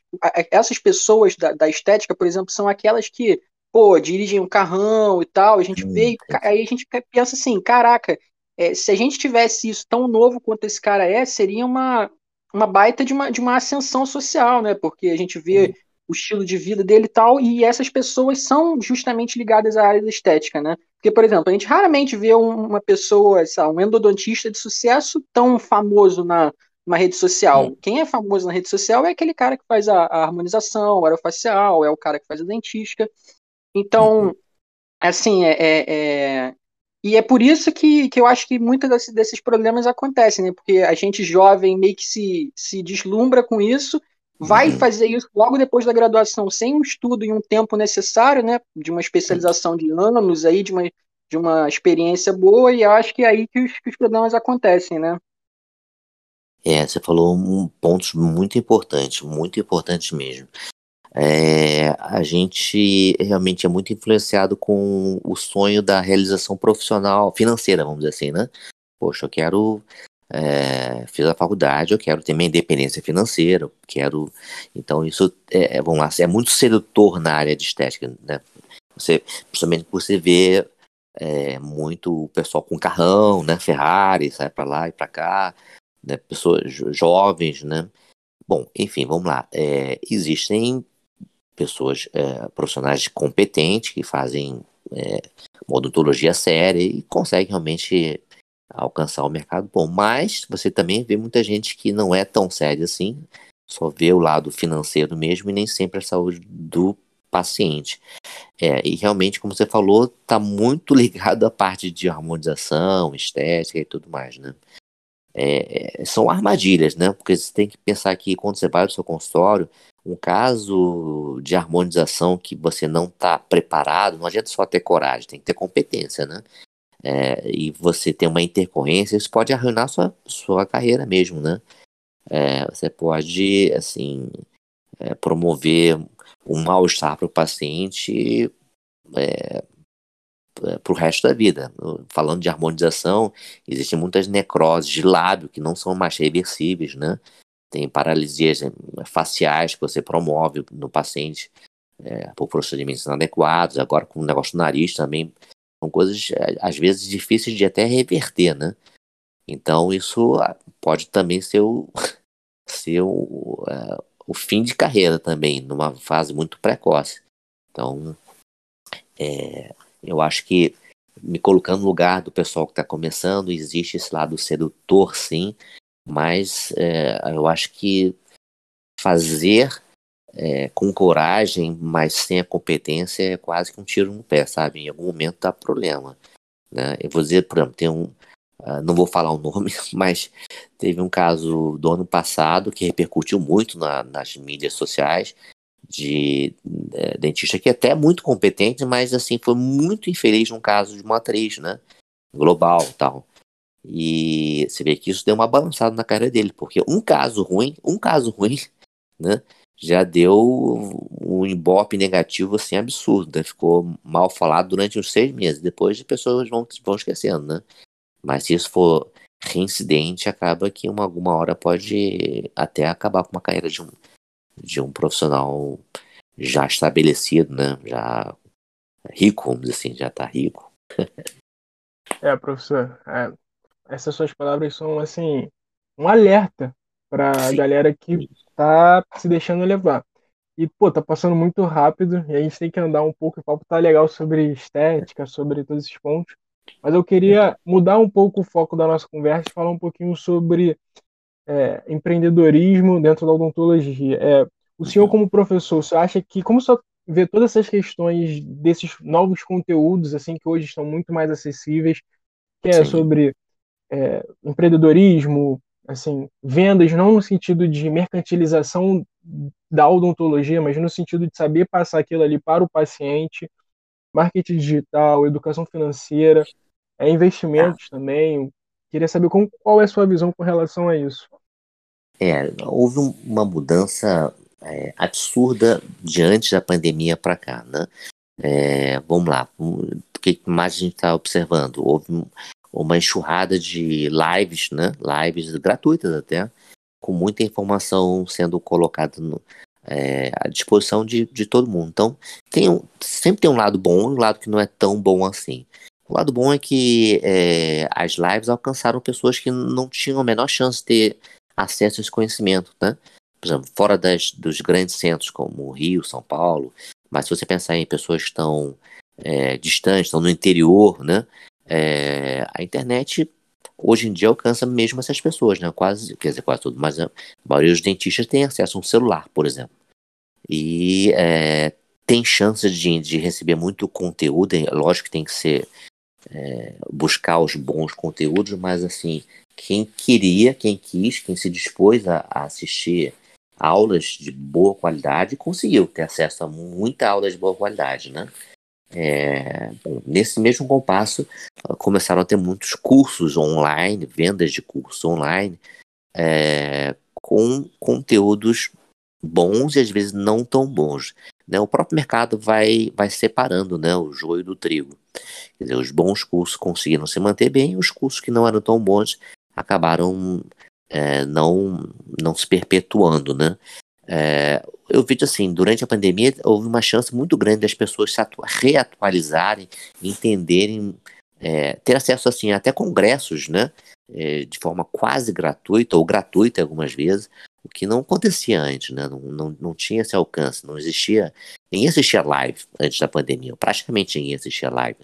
essas pessoas da, da, estética, por exemplo, são aquelas que, pô, dirigem um carrão e tal, a gente vê, aí a gente pensa assim, caraca, é, se a gente tivesse isso tão novo quanto esse cara é, seria uma, uma baita de uma, de uma ascensão social, né? Porque a gente vê o estilo de vida dele e tal, e essas pessoas são justamente ligadas à área da estética, né? Porque, por exemplo, a gente raramente vê uma pessoa, um endodontista de sucesso tão famoso na uma rede social. Hum. Quem é famoso na rede social é aquele cara que faz a, a harmonização, a aerofacial, é o cara que faz a dentística. Então, uhum. assim, é, é, é, E é por isso que, que eu acho que muitos desses, desses problemas acontecem, né? Porque a gente jovem meio que se, se deslumbra com isso vai uhum. fazer isso logo depois da graduação, sem um estudo e um tempo necessário, né, de uma especialização de anos aí, de uma, de uma experiência boa, e acho que é aí que os, que os problemas acontecem, né. É, você falou um pontos muito importantes, muito importantes mesmo. É, a gente realmente é muito influenciado com o sonho da realização profissional, financeira, vamos dizer assim, né? Poxa, eu quero é, fiz a faculdade, eu quero ter minha independência financeira, quero. Então, isso é, é, vamos lá, é muito sedutor na área de estética, né? Você, principalmente você vê é, muito o pessoal com carrão, né? Ferrari, sai para lá e para cá, né? Pessoas jovens, né? Bom, enfim, vamos lá. É, existem pessoas é, profissionais competentes que fazem é, odontologia séria e conseguem realmente alcançar o mercado bom. Mas você também vê muita gente que não é tão séria assim, só vê o lado financeiro mesmo e nem sempre a saúde do paciente. É, e realmente, como você falou, está muito ligado à parte de harmonização, estética e tudo mais, né? É, é, são armadilhas, né? Porque você tem que pensar que quando você vai ao seu consultório, um caso de harmonização que você não está preparado, não adianta só ter coragem, tem que ter competência, né? É, e você tem uma intercorrência, isso pode arruinar sua, sua carreira mesmo, né? É, você pode, assim, é, promover um mal-estar para o paciente é, é, para o resto da vida. Falando de harmonização, existem muitas necroses de lábio que não são mais reversíveis, né? Tem paralisias é, faciais que você promove no paciente é, por procedimentos inadequados. Agora, com o negócio do nariz também são coisas, é, às vezes, difíceis de até reverter, né? Então, isso ah, pode também ser o, ser o, uh, o fim de carreira também, numa fase muito precoce. Então, é, eu acho que, me colocando no lugar do pessoal que está começando, existe esse lado sedutor, sim, mas é, eu acho que fazer é, com coragem, mas sem a competência, é quase que um tiro no pé, sabe? Em algum momento dá problema. Né? Eu vou dizer, por exemplo, tem um. Uh, não vou falar o nome, mas teve um caso do ano passado que repercutiu muito na, nas mídias sociais de é, dentista que é até muito competente, mas assim foi muito infeliz num caso de uma atriz, né? Global, tal. E você vê que isso deu uma balançada na carreira dele, porque um caso ruim, um caso ruim, né? Já deu um ibope negativo assim absurdo, né? ficou mal falado durante uns seis meses. Depois as pessoas vão, vão esquecendo, né? Mas se isso for reincidente, acaba que uma, alguma hora pode até acabar com uma carreira de um, de um profissional já estabelecido, né? Já rico, vamos dizer assim, já tá rico. é, professor, é, essas suas palavras são assim um alerta para a galera que tá se deixando levar. E, pô, tá passando muito rápido e a gente tem que andar um pouco. O papo tá legal sobre estética, sobre todos esses pontos. Mas eu queria mudar um pouco o foco da nossa conversa e falar um pouquinho sobre é, empreendedorismo dentro da odontologia. É, o senhor, como professor, você acha que, como você vê todas essas questões desses novos conteúdos, assim, que hoje estão muito mais acessíveis, que é Sim. sobre é, empreendedorismo, assim, vendas não no sentido de mercantilização da odontologia, mas no sentido de saber passar aquilo ali para o paciente, marketing digital, educação financeira, é, investimentos também. Queria saber como, qual é a sua visão com relação a isso. É, houve uma mudança é, absurda diante da pandemia para cá, né? É, vamos lá, o que mais a gente está observando? Houve uma enxurrada de lives, né? Lives gratuitas até, com muita informação sendo colocada no, é, à disposição de, de todo mundo. Então, tem um, sempre tem um lado bom e um lado que não é tão bom assim. O lado bom é que é, as lives alcançaram pessoas que não tinham a menor chance de ter acesso a esse conhecimento, né? Por exemplo, fora das, dos grandes centros como Rio, São Paulo, mas se você pensar em pessoas que estão é, distantes, estão no interior, né? É, a internet hoje em dia alcança mesmo essas pessoas, né? Quase, quer dizer, quase tudo, mas a maioria dos dentistas tem acesso a um celular, por exemplo. E é, tem chance de, de receber muito conteúdo, lógico que tem que ser é, buscar os bons conteúdos, mas assim, quem queria, quem quis, quem se dispôs a, a assistir aulas de boa qualidade, conseguiu ter acesso a muita aula de boa qualidade, né? É, bom, nesse mesmo compasso, começaram a ter muitos cursos online, vendas de cursos online, é, com conteúdos bons e às vezes não tão bons. Né? O próprio mercado vai, vai separando né, o joio do trigo. Quer dizer, os bons cursos conseguiram se manter bem, os cursos que não eram tão bons acabaram é, não, não se perpetuando. Né? É, eu vejo assim, durante a pandemia houve uma chance muito grande das pessoas se reatualizarem, entenderem, é, ter acesso assim até congressos, né, é, de forma quase gratuita ou gratuita algumas vezes, o que não acontecia antes, né, não, não, não tinha esse alcance, não existia, ninguém assistia live antes da pandemia, praticamente ninguém assistia live.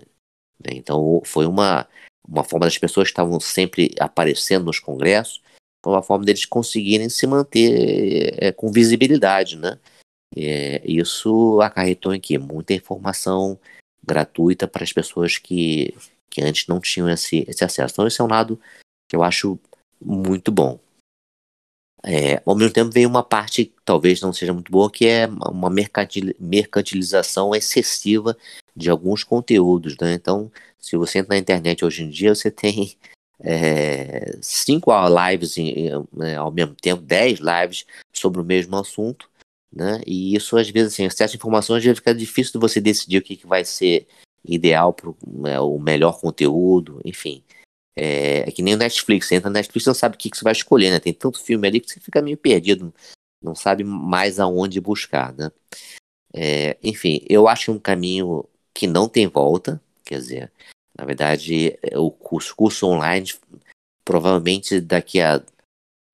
Né, então foi uma, uma forma das pessoas que estavam sempre aparecendo nos congressos uma forma deles conseguirem se manter é, com visibilidade, né? É, isso acarretou em que muita informação gratuita para as pessoas que, que antes não tinham esse, esse acesso. Então esse é um lado que eu acho muito bom. É, ao mesmo tempo veio uma parte que talvez não seja muito boa, que é uma mercantilização excessiva de alguns conteúdos, né? Então, se você entra na internet hoje em dia, você tem é, cinco lives em, né, ao mesmo tempo, dez lives sobre o mesmo assunto, né? E isso às vezes, assim, acesso informações já fica difícil de você decidir o que, que vai ser ideal para né, o melhor conteúdo, enfim. É, é, que nem o Netflix, você entra na Netflix não sabe o que, que você vai escolher, né? Tem tanto filme ali que você fica meio perdido, não sabe mais aonde buscar, né? É, enfim, eu acho um caminho que não tem volta, quer dizer, na verdade, o curso, online, provavelmente daqui a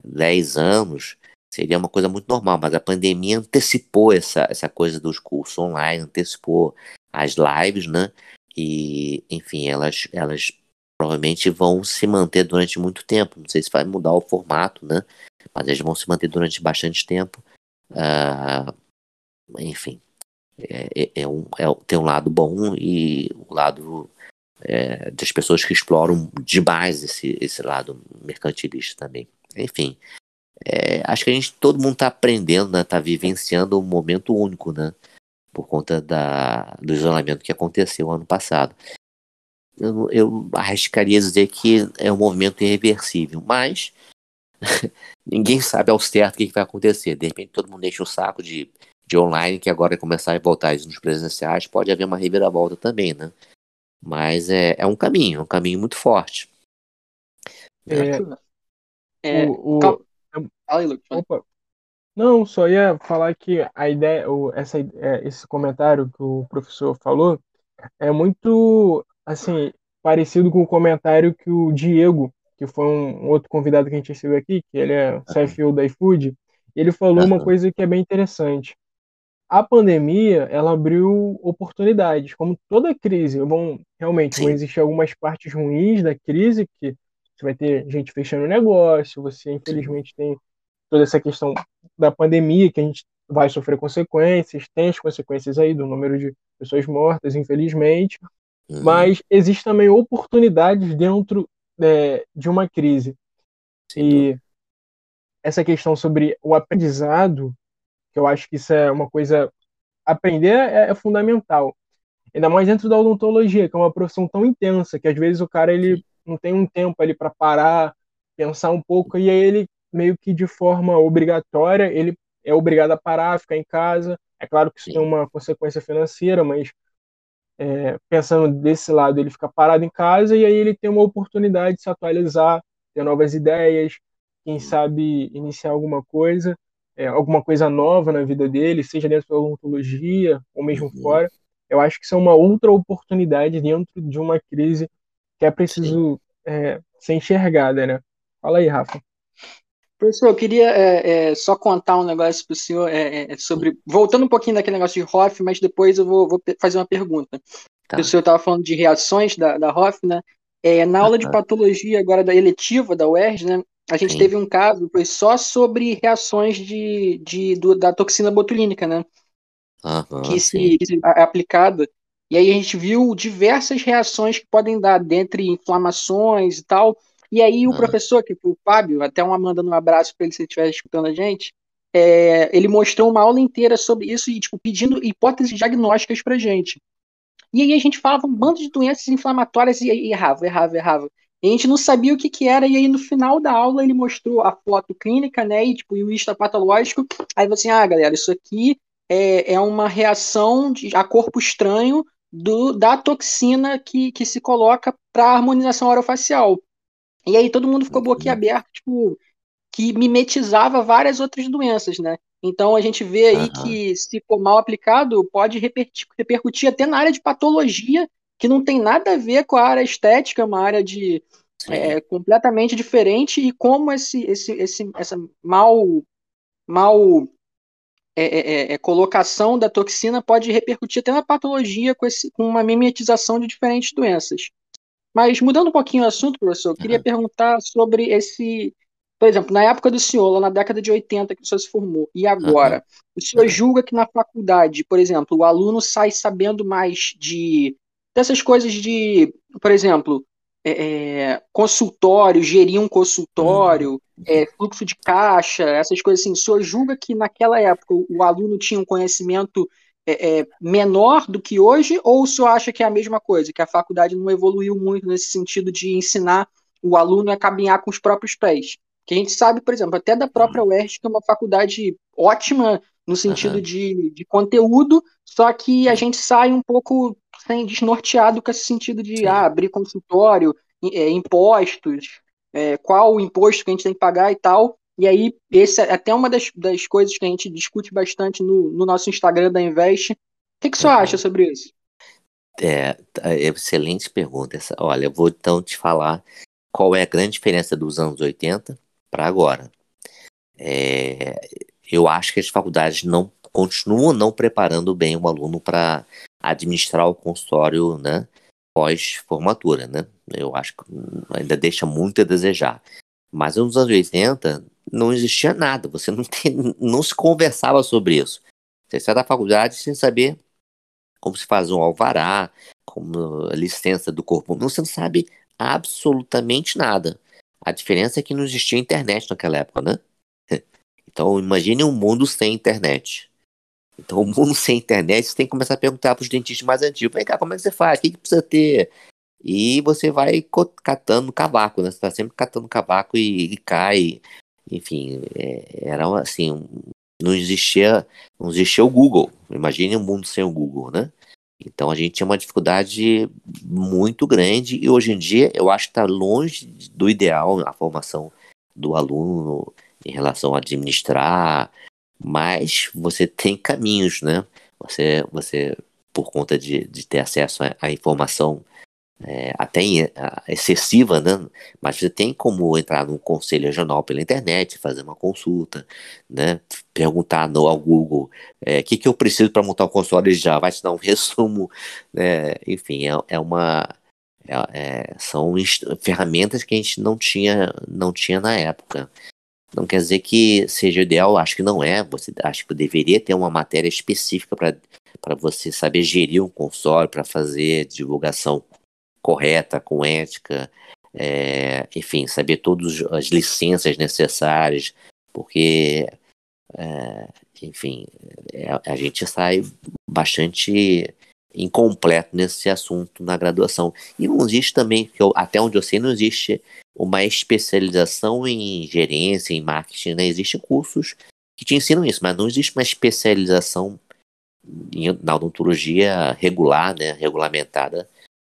10 anos, seria uma coisa muito normal, mas a pandemia antecipou essa, essa coisa dos cursos online, antecipou as lives, né? E, enfim, elas, elas provavelmente vão se manter durante muito tempo. Não sei se vai mudar o formato, né? Mas elas vão se manter durante bastante tempo. Uh, enfim, é, é, é um, é, tem um lado bom e o lado é, das pessoas que exploram demais esse, esse lado mercantilista também. Enfim, é, acho que a gente, todo mundo está aprendendo, né, tá vivenciando um momento único, né, por conta da, do isolamento que aconteceu ano passado. Eu, eu arriscaria dizer que é um movimento irreversível, mas ninguém sabe ao certo o que, que, vai acontecer. De repente todo mundo deixa o saco de, de online, que agora começar a voltar nos presenciais, pode haver uma reviravolta também, né? Mas é, é um caminho, um caminho muito forte. É, é, o, o, opa, não, só ia falar que a ideia, o, essa, é, esse comentário que o professor falou é muito assim parecido com o comentário que o Diego, que foi um outro convidado que a gente recebeu aqui, que ele é CFO da iFood, ele falou uma coisa que é bem interessante a pandemia ela abriu oportunidades, como toda crise. Vão realmente Sim. vão existir algumas partes ruins da crise que você vai ter gente fechando o negócio, você infelizmente tem toda essa questão da pandemia que a gente vai sofrer consequências, tem as consequências aí do número de pessoas mortas, infelizmente, uhum. mas existe também oportunidades dentro é, de uma crise. Sim, e essa questão sobre o aprendizado, que eu acho que isso é uma coisa. Aprender é, é fundamental. Ainda mais dentro da odontologia, que é uma profissão tão intensa, que às vezes o cara ele não tem um tempo ali para parar, pensar um pouco, e aí ele meio que de forma obrigatória, ele é obrigado a parar, ficar em casa. É claro que isso tem uma consequência financeira, mas é, pensando desse lado, ele fica parado em casa e aí ele tem uma oportunidade de se atualizar, ter novas ideias, quem sabe iniciar alguma coisa, é, alguma coisa nova na vida dele, seja dentro da odontologia ou mesmo uhum. fora. Eu acho que isso é uma outra oportunidade dentro de uma crise que é preciso é, ser enxergada, né? Fala aí, Rafa. Professor, eu queria é, é, só contar um negócio para o senhor é, é, sobre. Voltando um pouquinho daquele negócio de Hoff, mas depois eu vou, vou fazer uma pergunta. Tá. O senhor estava falando de reações da, da Hoff, né? É, na aula de patologia agora da eletiva da UERJ, né? A gente Sim. teve um caso, foi só sobre reações de, de, do, da toxina botulínica, né? Uhum, que, se, que se é aplicada. E aí a gente viu diversas reações que podem dar, dentre inflamações e tal. E aí o professor, que foi o Fábio, até uma mandando um abraço para ele se ele estiver escutando a gente, é, ele mostrou uma aula inteira sobre isso e tipo, pedindo hipóteses diagnósticas para gente. E aí a gente falava um bando de doenças inflamatórias e, e errava, errava, errava. E a gente não sabia o que, que era, e aí no final da aula ele mostrou a foto clínica, né, e tipo, e o histopatológico, aí você assim, ah, galera, isso aqui é, é uma reação de, a corpo estranho do, da toxina que, que se coloca para harmonização orofacial. E aí todo mundo ficou boquiaberto, tipo, que mimetizava várias outras doenças, né? Então a gente vê aí uhum. que, se for mal aplicado, pode repercutir, repercutir até na área de patologia, que não tem nada a ver com a área estética, é uma área de é, completamente diferente, e como esse, esse, esse, essa mal, mal é, é, é, é, colocação da toxina pode repercutir até na patologia com, esse, com uma mimetização de diferentes doenças. Mas mudando um pouquinho o assunto, professor, eu queria uhum. perguntar sobre esse. Por exemplo, na época do senhor, lá na década de 80 que o senhor se formou, e agora? Uhum. O senhor julga que na faculdade, por exemplo, o aluno sai sabendo mais de dessas coisas de, por exemplo, é, é consultório, gerir um consultório, uhum. é, fluxo de caixa, essas coisas assim. O senhor julga que naquela época o aluno tinha um conhecimento é, é, menor do que hoje, ou o senhor acha que é a mesma coisa, que a faculdade não evoluiu muito nesse sentido de ensinar o aluno a caminhar com os próprios pés? Que a gente sabe, por exemplo, até da própria uhum. UERJ, que é uma faculdade ótima no sentido uhum. de, de conteúdo, só que a gente sai um pouco sem desnorteado com esse sentido de ah, abrir consultório, é, impostos, é, qual o imposto que a gente tem que pagar e tal. E aí, esse é até uma das, das coisas que a gente discute bastante no, no nosso Instagram da Invest. O que, que você uhum. acha sobre isso? É, tá, é, excelente pergunta. Essa. Olha, eu vou então te falar qual é a grande diferença dos anos 80 para agora. É, eu acho que as faculdades não continuam não preparando bem o aluno para administrar o consultório né, pós-formatura. Né? Eu acho que ainda deixa muito a desejar. Mas nos anos 80, não existia nada, você não, tem, não se conversava sobre isso. Você sai da faculdade sem saber como se faz um alvará, como licença do corpo. Você não sabe absolutamente nada. A diferença é que não existia internet naquela época, né? Então imagine um mundo sem internet. Então, o mundo sem internet, você tem que começar a perguntar para os dentistas mais antigos: vem cá, como é que você faz? O que, que precisa ter? E você vai catando cavaco, né? Você está sempre catando cavaco e, e cai enfim, é, era assim, não existia, não existia o Google. Imagine um mundo sem o Google, né? Então a gente tinha uma dificuldade muito grande e hoje em dia eu acho que está longe do ideal a formação do aluno em relação a administrar, mas você tem caminhos, né? Você, você por conta de, de ter acesso à informação é, até excessiva, né? Mas você tem como entrar no conselho regional pela internet, fazer uma consulta, né? Perguntar no, ao Google o é, que, que eu preciso para montar o consultório, ele já vai te dar um resumo, né? Enfim, é, é uma é, é são ferramentas que a gente não tinha não tinha na época. Não quer dizer que seja ideal, acho que não é. Você acho que deveria ter uma matéria específica para você saber gerir um console, para fazer divulgação correta, com ética, é, enfim, saber todas as licenças necessárias porque, é, enfim, é, a gente sai bastante incompleto nesse assunto na graduação. E não existe também, que eu, até onde eu sei, não existe uma especialização em gerência, em marketing, né? Existem cursos que te ensinam isso, mas não existe uma especialização em, na odontologia regular, né, regulamentada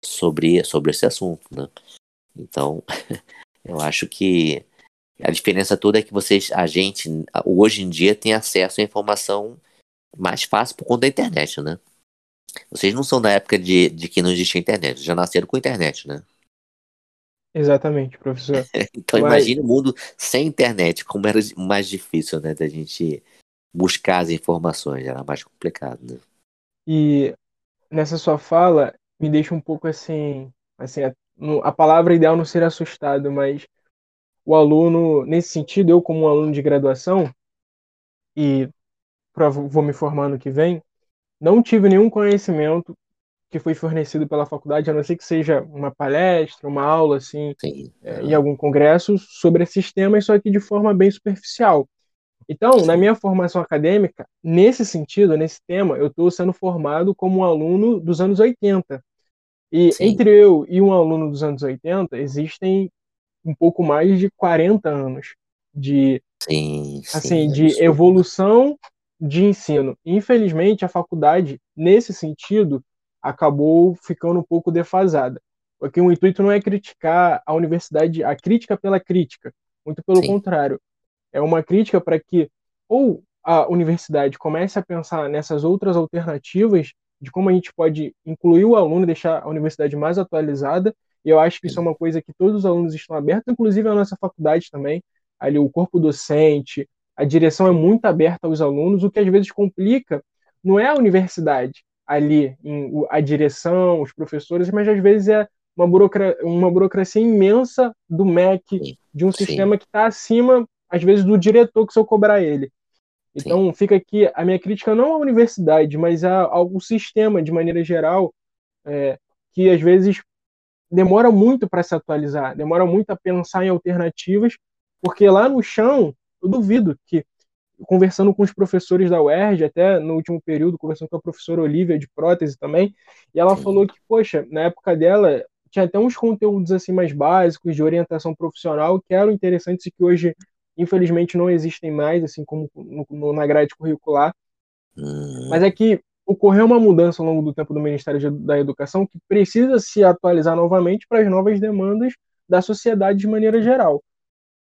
sobre, sobre esse assunto, né? Então, eu acho que a diferença toda é que vocês, a gente, hoje em dia tem acesso à informação mais fácil por conta da internet, né? Vocês não são da época de, de que não existia internet, já nasceram com internet, né? Exatamente, professor. então Mas... imagine o mundo sem internet, como era mais difícil, né, da gente buscar as informações, era mais complicado, né? E nessa sua fala me deixa um pouco assim, assim, a, a palavra ideal não ser assustado, mas o aluno, nesse sentido, eu como um aluno de graduação e vou me formar no que vem, não tive nenhum conhecimento que foi fornecido pela faculdade, a não ser que seja uma palestra, uma aula, assim, é, em algum congresso, sobre esses temas, só que de forma bem superficial. Então, Sim. na minha formação acadêmica, nesse sentido, nesse tema, eu estou sendo formado como um aluno dos anos 80. E Sim. entre eu e um aluno dos anos 80, existem um pouco mais de 40 anos de, sim, assim, sim, de evolução de ensino. Infelizmente, a faculdade, nesse sentido, acabou ficando um pouco defasada. Porque o intuito não é criticar a universidade, a crítica pela crítica. Muito pelo Sim. contrário. É uma crítica para que ou a universidade comece a pensar nessas outras alternativas de como a gente pode incluir o aluno deixar a universidade mais atualizada. E eu acho que isso é uma coisa que todos os alunos estão abertos, inclusive a nossa faculdade também. Ali o corpo docente, a direção é muito aberta aos alunos, o que às vezes complica não é a universidade ali, em, a direção, os professores, mas às vezes é uma, burocra uma burocracia imensa do MEC, de um Sim. sistema que está acima, às vezes, do diretor que se eu cobrar ele. Então, Sim. fica aqui a minha crítica não à universidade, mas ao sistema, de maneira geral, é, que às vezes demora muito para se atualizar, demora muito a pensar em alternativas, porque lá no chão eu duvido que, conversando com os professores da UERJ, até no último período, conversando com a professora Olivia de prótese também, e ela Sim. falou que, poxa, na época dela, tinha até uns conteúdos assim mais básicos de orientação profissional que eram interessantes e que hoje, infelizmente, não existem mais, assim como no, no, na grade curricular. Uhum. Mas é que ocorreu uma mudança ao longo do tempo do Ministério da Educação que precisa se atualizar novamente para as novas demandas da sociedade de maneira geral.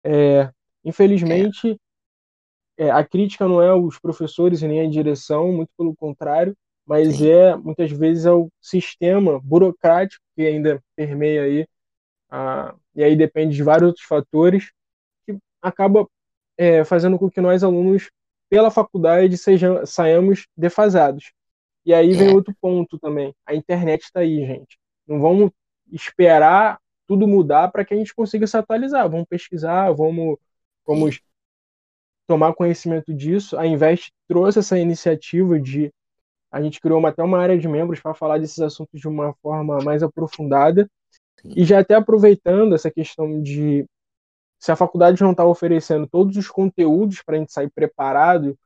É, Infelizmente, é. É, a crítica não é aos professores e nem à direção, muito pelo contrário, mas Sim. é muitas vezes ao sistema burocrático que ainda permeia aí, a, e aí depende de vários outros fatores, que acaba é, fazendo com que nós alunos, pela faculdade, sejam, saiamos defasados. E aí vem é. outro ponto também, a internet está aí, gente. Não vamos esperar tudo mudar para que a gente consiga se atualizar. Vamos pesquisar, vamos Vamos tomar conhecimento disso. A Invest trouxe essa iniciativa de a gente criou uma, até uma área de membros para falar desses assuntos de uma forma mais aprofundada. E já até aproveitando essa questão de se a faculdade não está oferecendo todos os conteúdos para a gente sair preparado,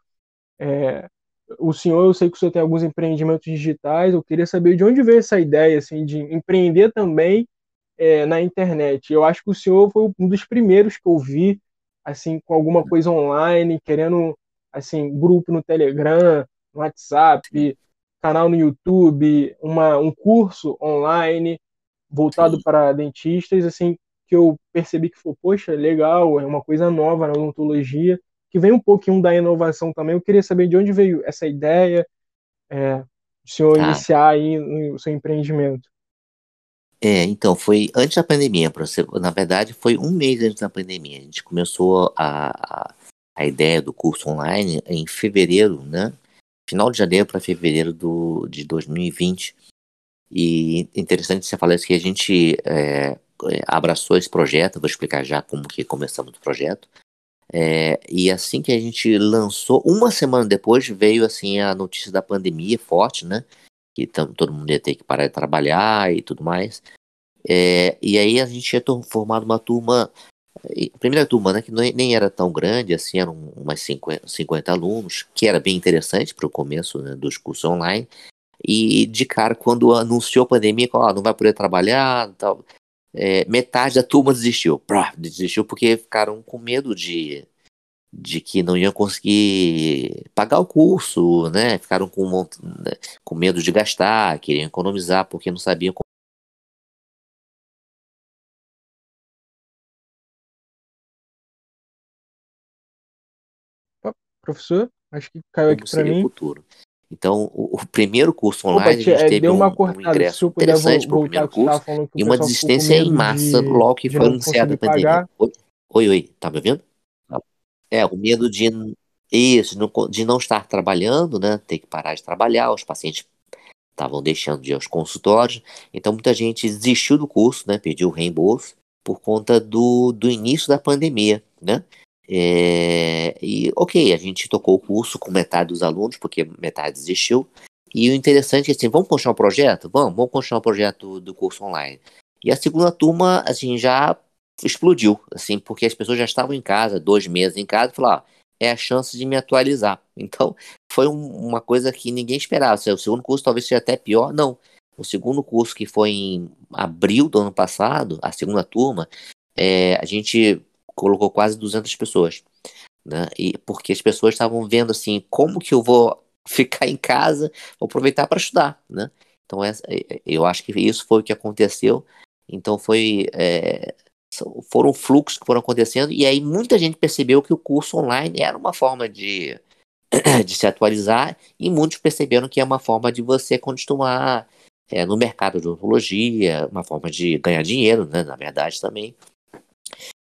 é, o senhor, eu sei que o senhor tem alguns empreendimentos digitais, eu queria saber de onde veio essa ideia assim, de empreender também é, na internet. Eu acho que o senhor foi um dos primeiros que eu vi assim, com alguma coisa online, querendo, assim, grupo no Telegram, no WhatsApp, canal no YouTube, uma, um curso online voltado para dentistas, assim, que eu percebi que foi, poxa, legal, é uma coisa nova na odontologia, que vem um pouquinho da inovação também. Eu queria saber de onde veio essa ideia, é, de senhor ah. iniciar aí o seu empreendimento. É, então, foi antes da pandemia, na verdade, foi um mês antes da pandemia. A gente começou a, a, a ideia do curso online em fevereiro, né? Final de janeiro para fevereiro do, de 2020. E interessante você falar isso que a gente é, é, abraçou esse projeto, vou explicar já como que começamos o projeto. É, e assim que a gente lançou, uma semana depois veio assim a notícia da pandemia forte, né? Que todo mundo ia ter que parar de trabalhar e tudo mais. É, e aí a gente tinha formado uma turma a primeira turma, né, que nem era tão grande, assim, eram umas 50, 50 alunos, que era bem interessante para o começo né, dos cursos online. E de cara, quando anunciou a pandemia, ó, não vai poder trabalhar, tal, é, metade da turma desistiu. Prá, desistiu porque ficaram com medo de, de que não iam conseguir pagar o curso, né? Ficaram com, né, com medo de gastar, queriam economizar porque não sabiam como Professor, acho que caiu aqui para mim. futuro. Então, o, o, primeiro curso online Opa, a gente é, teve um, um, ingresso interessante para o primeiro curso e uma desistência em massa de, logo que foi anunciada a pandemia. Oi, oi, oi, tá me ouvindo? É, o medo de isso, de não estar trabalhando, né? Ter que parar de trabalhar, os pacientes estavam deixando de ir aos consultórios, então muita gente desistiu do curso, né? Pediu reembolso por conta do, do início da pandemia, né? É, e ok, a gente tocou o curso com metade dos alunos, porque metade desistiu. E o interessante é assim, vamos continuar o projeto? Vamos, vamos continuar o projeto do curso online. E a segunda turma, assim, já explodiu, assim, porque as pessoas já estavam em casa, dois meses em casa, e falaram, ah, é a chance de me atualizar. Então, foi um, uma coisa que ninguém esperava. O segundo curso talvez seja até pior, não. O segundo curso, que foi em abril do ano passado, a segunda turma, é, a gente colocou quase 200 pessoas, né? E porque as pessoas estavam vendo assim, como que eu vou ficar em casa, vou aproveitar para estudar, né? Então é, eu acho que isso foi o que aconteceu. Então foi é, foram fluxos que foram acontecendo e aí muita gente percebeu que o curso online era uma forma de de se atualizar e muitos perceberam que é uma forma de você continuar é, no mercado de odontologia, uma forma de ganhar dinheiro, né, na verdade também.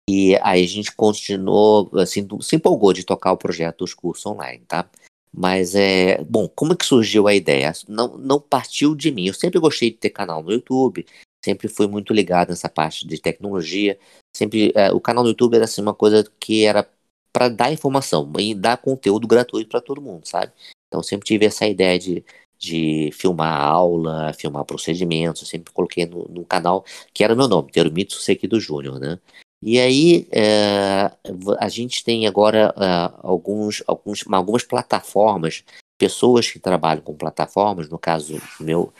E aí a gente continuou, assim, se empolgou de tocar o projeto dos cursos online, tá? Mas é. Bom, como é que surgiu a ideia? Não, não partiu de mim. Eu sempre gostei de ter canal no YouTube, sempre fui muito ligado nessa parte de tecnologia. Sempre. É, o canal no YouTube era assim, uma coisa que era para dar informação e dar conteúdo gratuito para todo mundo, sabe? Então sempre tive essa ideia de, de filmar aula, filmar procedimentos, sempre coloquei no, no canal que era meu nome, Terumito Sequido Júnior, né? E aí é, a gente tem agora é, alguns, alguns, algumas plataformas, pessoas que trabalham com plataformas, no caso meu,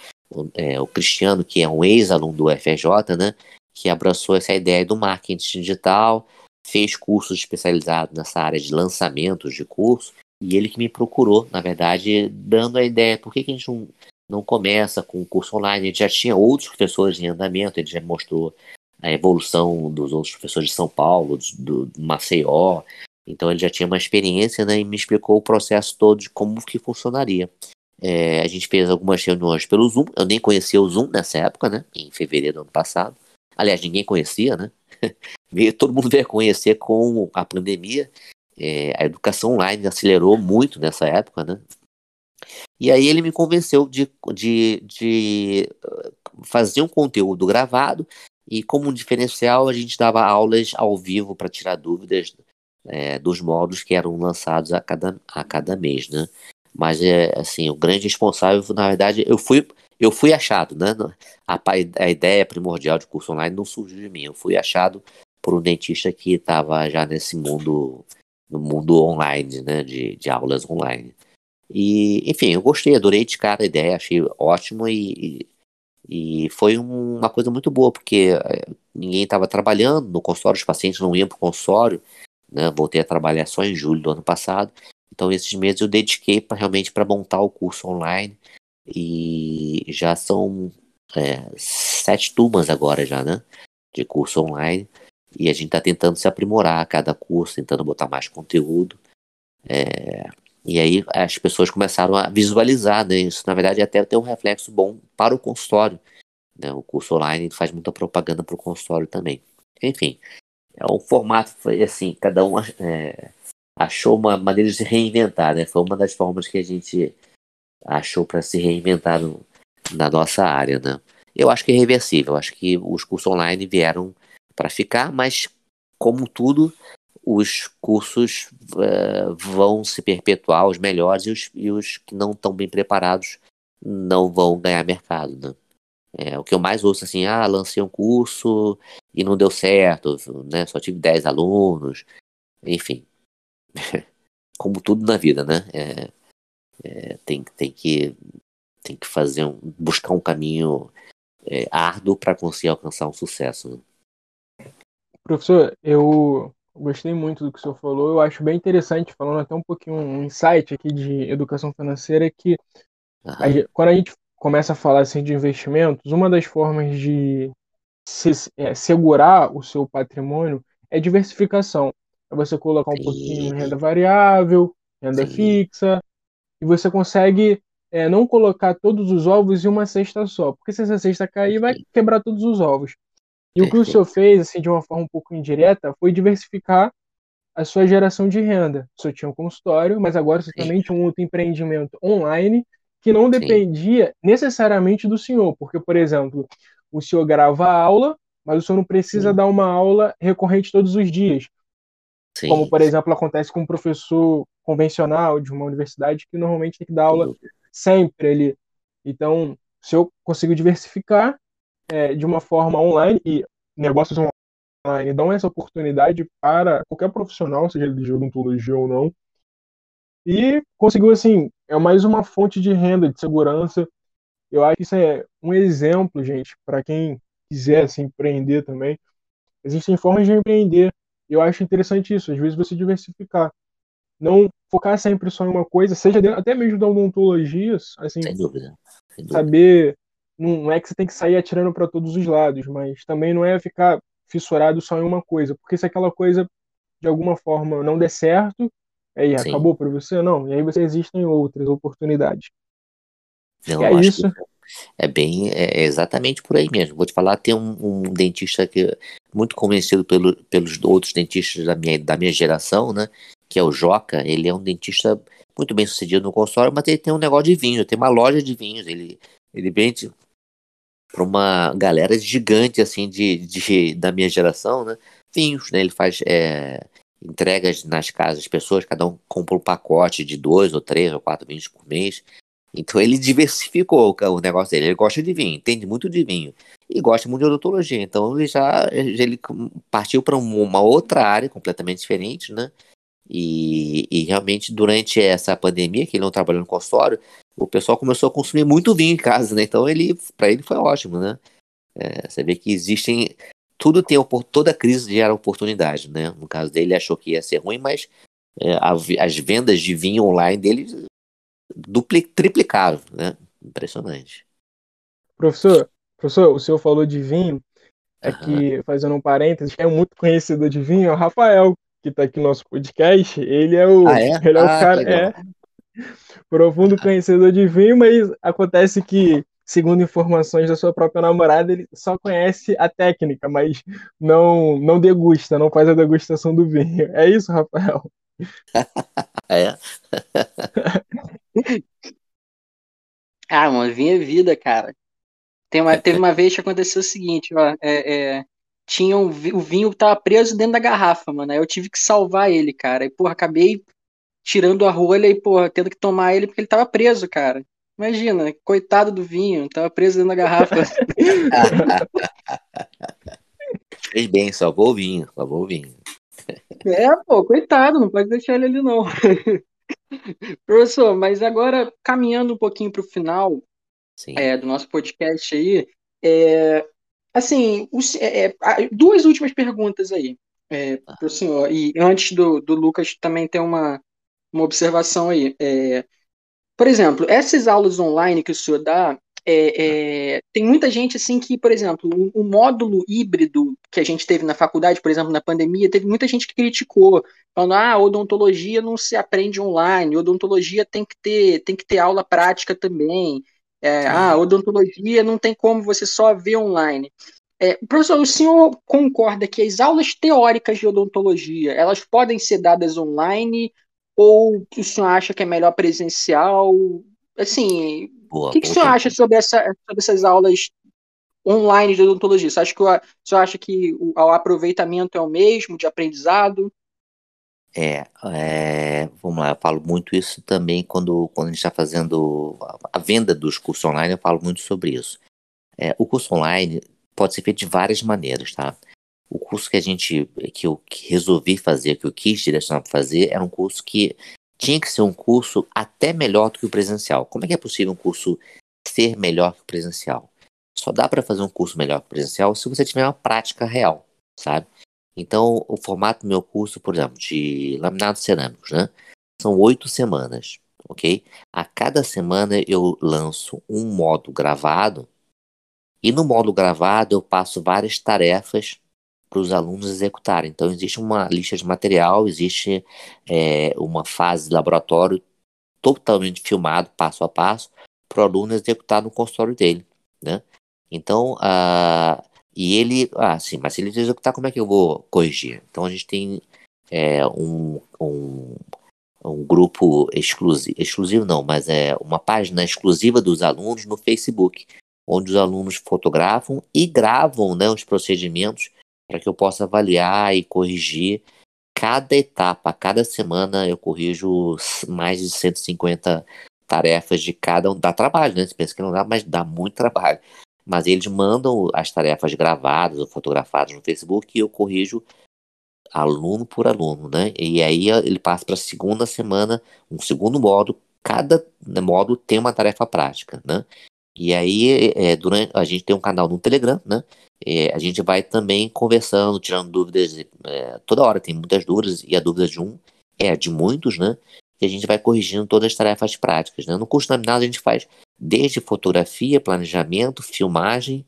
é, o Cristiano, que é um ex-aluno do FRJ, né, que abraçou essa ideia do marketing digital, fez cursos especializados nessa área de lançamentos de curso, e ele que me procurou, na verdade, dando a ideia, por que, que a gente não, não começa com o curso online? Ele já tinha outros professores em andamento, ele já mostrou a evolução dos outros professores de São Paulo, do, do Maceió. Então ele já tinha uma experiência né, e me explicou o processo todo de como que funcionaria. É, a gente fez algumas reuniões pelo Zoom. Eu nem conhecia o Zoom nessa época, né? Em fevereiro do ano passado. Aliás, ninguém conhecia, né? Todo mundo veio conhecer com a pandemia. É, a educação online acelerou muito nessa época, né? E aí ele me convenceu de, de, de fazer um conteúdo gravado e como diferencial, a gente dava aulas ao vivo para tirar dúvidas é, dos módulos que eram lançados a cada, a cada mês, né? Mas é assim, o grande responsável, na verdade, eu fui eu fui achado, né? A, a ideia primordial de curso online não surgiu de mim, eu fui achado por um dentista que estava já nesse mundo, no mundo online, né? De, de aulas online. E, enfim, eu gostei, adorei de cara a ideia, achei ótimo e, e foi um, uma coisa muito boa, porque eh, ninguém estava trabalhando no consultório, os pacientes não iam para o consultório. Né? Voltei a trabalhar só em julho do ano passado. Então, esses meses eu dediquei pra, realmente para montar o curso online. E já são é, sete turmas agora já, né? De curso online. E a gente está tentando se aprimorar a cada curso, tentando botar mais conteúdo. É, e aí as pessoas começaram a visualizar, né? Isso, na verdade, até tem um reflexo bom para o consultório. Né? O curso online faz muita propaganda para o consultório também. Enfim, é um formato, assim, cada um é, achou uma maneira de se reinventar, né? Foi uma das formas que a gente achou para se reinventar no, na nossa área, né? Eu acho que é reversível, acho que os cursos online vieram para ficar, mas como tudo, os cursos uh, vão se perpetuar, os melhores, e os, e os que não estão bem preparados não vão ganhar mercado. Né? É, o que eu mais ouço assim, ah, lancei um curso e não deu certo, né? Só tive 10 alunos, enfim. Como tudo na vida, né? É, é, tem, tem, que, tem que fazer um, buscar um caminho é, árduo para conseguir alcançar um sucesso. Né? Professor, eu gostei muito do que o senhor falou. Eu acho bem interessante, falando até um pouquinho um insight aqui de educação financeira, que a gente, quando a gente começa a falar assim, de investimentos, uma das formas de se, é, segurar o seu patrimônio é diversificação. É você colocar um Sim. pouquinho em renda variável, renda Sim. fixa, e você consegue é, não colocar todos os ovos em uma cesta só, porque se essa cesta cair, vai quebrar todos os ovos. E o que o senhor fez, assim, de uma forma um pouco indireta, foi diversificar a sua geração de renda. O senhor tinha um consultório, mas agora você também tinha um outro empreendimento online que não dependia Sim. necessariamente do senhor, porque, por exemplo, o senhor grava aula, mas o senhor não precisa Sim. dar uma aula recorrente todos os dias. Sim. Como, por exemplo, acontece com um professor convencional de uma universidade que normalmente tem que dar aula sempre ali. Então, se eu consigo diversificar é, de uma forma online, e negócios online dão essa oportunidade para qualquer profissional, seja ele de odontologia ou não, e conseguiu, assim, é mais uma fonte de renda, de segurança. Eu acho que isso é um exemplo, gente, para quem quiser assim, empreender também. Existem formas de empreender. Eu acho interessante isso, às vezes você diversificar. Não focar sempre só em uma coisa, seja dentro, até mesmo da odontologia, assim, Sem dúvida. Sem dúvida. saber. Não é que você tem que sair atirando para todos os lados, mas também não é ficar fissurado só em uma coisa, porque se aquela coisa de alguma forma não der certo, Aí Sim. acabou para você? Não. E aí você existem outras oportunidades. Não, é isso. É bem, é exatamente por aí mesmo. Vou te falar, tem um, um dentista que é muito conhecido pelo, pelos outros dentistas da minha, da minha geração, né? Que é o Joca. Ele é um dentista muito bem sucedido no consultório, mas ele tem um negócio de vinho, tem uma loja de vinhos. Ele, ele vende para uma galera gigante, assim, de, de, da minha geração, né? Vinhos, né? Ele faz é, entregas nas casas das pessoas, cada um compra um pacote de dois ou três ou quatro vinhos por mês. Então ele diversificou o negócio dele. Ele gosta de vinho, entende muito de vinho e gosta muito de odontologia. Então ele já ele partiu para uma outra área completamente diferente, né? E, e, realmente durante essa pandemia que ele não trabalhou no consultório, o pessoal começou a consumir muito vinho em casa, né? Então ele para ele foi ótimo, né? É, você vê que existem tudo tem toda crise gera oportunidade, né? No caso dele, ele achou que ia ser ruim, mas é, as vendas de vinho online dele dupli, triplicaram, né? Impressionante. Professor, professor, o senhor falou de vinho, é uhum. que, fazendo um parênteses, é muito conhecido de vinho, é o Rafael, que está aqui no nosso podcast, ele é o, ah, é? Ele é o ah, cara, é profundo conhecedor de vinho, mas acontece que segundo informações da sua própria namorada, ele só conhece a técnica, mas não não degusta, não faz a degustação do vinho. É isso, Rafael? é. ah, mano, vinho é vida, cara. Tem uma, teve uma vez que aconteceu o seguinte, ó, é, é, tinha um, o vinho tava preso dentro da garrafa, mano. Aí eu tive que salvar ele, cara. E, porra, acabei tirando a rolha e, porra, tendo que tomar ele porque ele tava preso, cara. Imagina, coitado do vinho, tava preso dentro da garrafa. Fez bem, salvou o vinho, salvou o vinho. É, pô, coitado, não pode deixar ele ali não. Professor, mas agora caminhando um pouquinho para o final é, do nosso podcast aí, é, assim, os, é, é duas últimas perguntas aí é, para o senhor. E antes do, do Lucas também ter uma, uma observação aí. É, por exemplo, essas aulas online que o senhor dá, é, é, tem muita gente assim que, por exemplo, o, o, módulo híbrido que a gente teve na faculdade, por exemplo, na pandemia, teve muita gente que criticou, falando, ah, odontologia não se aprende online, odontologia tem que ter, tem que ter aula prática também. É, ah, odontologia não tem como você só ver online. É, professor, o senhor concorda que as aulas teóricas de odontologia elas podem ser dadas online ou o senhor acha que é melhor presencial? Assim, boa, o que, que o senhor acha sobre, essa, sobre essas aulas online de odontologia? Você acha que o, senhor acha que o, o aproveitamento é o mesmo de aprendizado? É, é, vamos lá, eu falo muito isso também quando, quando a gente está fazendo a, a, venda dos cursos online, eu falo muito sobre isso. É, o curso online pode ser feito de várias maneiras, tá? o curso que a gente, que eu resolvi fazer, que eu quis direcionar para fazer, era um curso que tinha que ser um curso até melhor do que o presencial. Como é que é possível um curso ser melhor que o presencial? Só dá para fazer um curso melhor que o presencial se você tiver uma prática real, sabe? Então, o formato do meu curso, por exemplo, de laminados cerâmicos, né? São oito semanas, ok? A cada semana eu lanço um módulo gravado e no módulo gravado eu passo várias tarefas para os alunos executarem. Então, existe uma lista de material, existe é, uma fase de laboratório totalmente filmado, passo a passo, para o aluno executar no consultório dele, né? Então, uh, e ele, ah, sim, mas se ele executar, como é que eu vou corrigir? Então, a gente tem é, um, um, um grupo exclusivo, exclusivo não, mas é uma página exclusiva dos alunos no Facebook, onde os alunos fotografam e gravam né, os procedimentos para que eu possa avaliar e corrigir cada etapa, cada semana eu corrijo mais de 150 tarefas de cada um. Dá trabalho, né? Você pensa que não dá, mas dá muito trabalho. Mas eles mandam as tarefas gravadas ou fotografadas no Facebook e eu corrijo aluno por aluno, né? E aí ele passa para a segunda semana, um segundo módulo. Cada módulo tem uma tarefa prática, né? E aí, é, durante, a gente tem um canal no Telegram, né? É, a gente vai também conversando, tirando dúvidas. É, toda hora tem muitas dúvidas, e a dúvida de um é de muitos, né? E a gente vai corrigindo todas as tarefas práticas. Né? No curso nominal, a gente faz desde fotografia, planejamento, filmagem,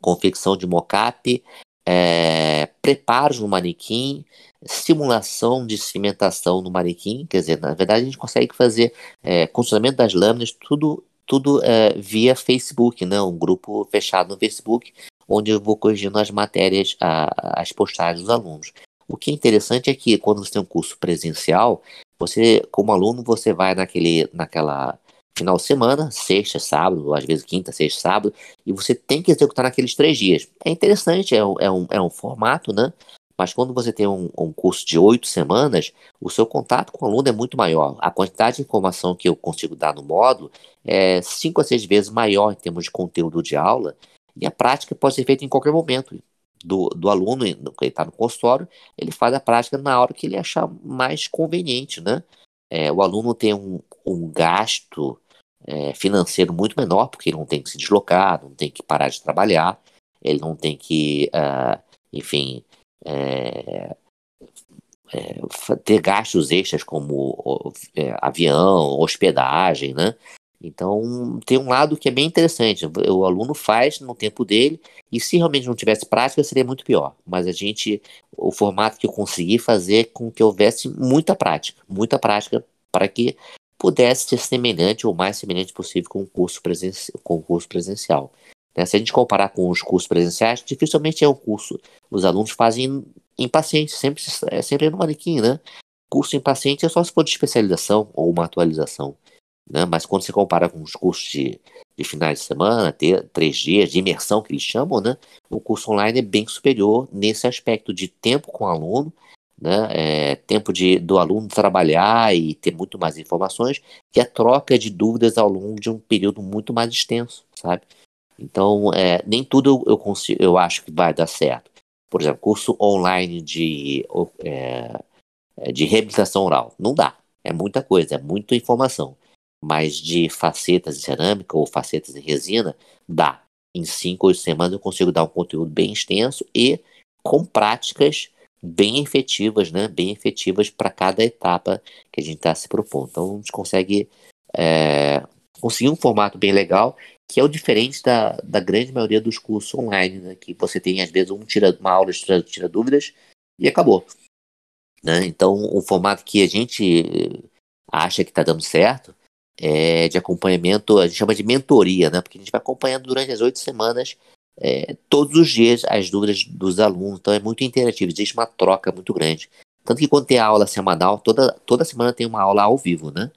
confecção de mocap, é, preparos no manequim, simulação de cimentação no manequim. Quer dizer, na verdade, a gente consegue fazer é, das lâminas, tudo tudo é, via Facebook, né? um grupo fechado no Facebook, onde eu vou corrigindo as matérias, a, as postagens dos alunos. O que é interessante é que quando você tem um curso presencial, você, como aluno, você vai naquele, naquela final de semana, sexta, sábado, às vezes quinta, sexta, sábado, e você tem que executar naqueles três dias. É interessante, é um, é um, é um formato, né? Mas quando você tem um, um curso de oito semanas, o seu contato com o aluno é muito maior. A quantidade de informação que eu consigo dar no módulo é cinco a seis vezes maior em termos de conteúdo de aula, e a prática pode ser feita em qualquer momento do, do aluno, ele está no consultório, ele faz a prática na hora que ele achar mais conveniente, né? É, o aluno tem um, um gasto é, financeiro muito menor, porque ele não tem que se deslocar, não tem que parar de trabalhar, ele não tem que, uh, enfim, é, é, ter gastos extras como é, avião, hospedagem, né? Então tem um lado que é bem interessante. O aluno faz no tempo dele e se realmente não tivesse prática seria muito pior. Mas a gente, o formato que eu consegui fazer com que houvesse muita prática, muita prática para que pudesse ser semelhante ou mais semelhante possível com o curso, presen com o curso presencial. Né? Se a gente comparar com os cursos presenciais, dificilmente é um curso. Os alunos fazem em paciente, sempre, é sempre no manequim, né? Curso em paciente é só se for de especialização ou uma atualização. Né? Mas quando você compara com os cursos de, de finais de semana, ter três dias de imersão que eles chamam, né? O curso online é bem superior nesse aspecto de tempo com o aluno, né? É, tempo de, do aluno trabalhar e ter muito mais informações, e a troca de dúvidas ao longo de um período muito mais extenso, sabe? Então, é, nem tudo eu, consigo, eu acho que vai dar certo. Por exemplo, curso online de, é, é, de reabilitação oral. Não dá. É muita coisa, é muita informação. Mas de facetas em cerâmica ou facetas em resina, dá. Em cinco ou semanas eu consigo dar um conteúdo bem extenso e com práticas bem efetivas, né? Bem efetivas para cada etapa que a gente está se propondo. Então a gente consegue é, conseguir um formato bem legal que é o diferente da, da grande maioria dos cursos online, né? que você tem às vezes um tira, uma aula tira, tira dúvidas e acabou. Né? Então, o formato que a gente acha que está dando certo é de acompanhamento, a gente chama de mentoria, né? porque a gente vai acompanhando durante as oito semanas é, todos os dias as dúvidas dos alunos, então é muito interativo, existe uma troca muito grande. Tanto que quando tem a aula semanal, toda, toda semana tem uma aula ao vivo, né?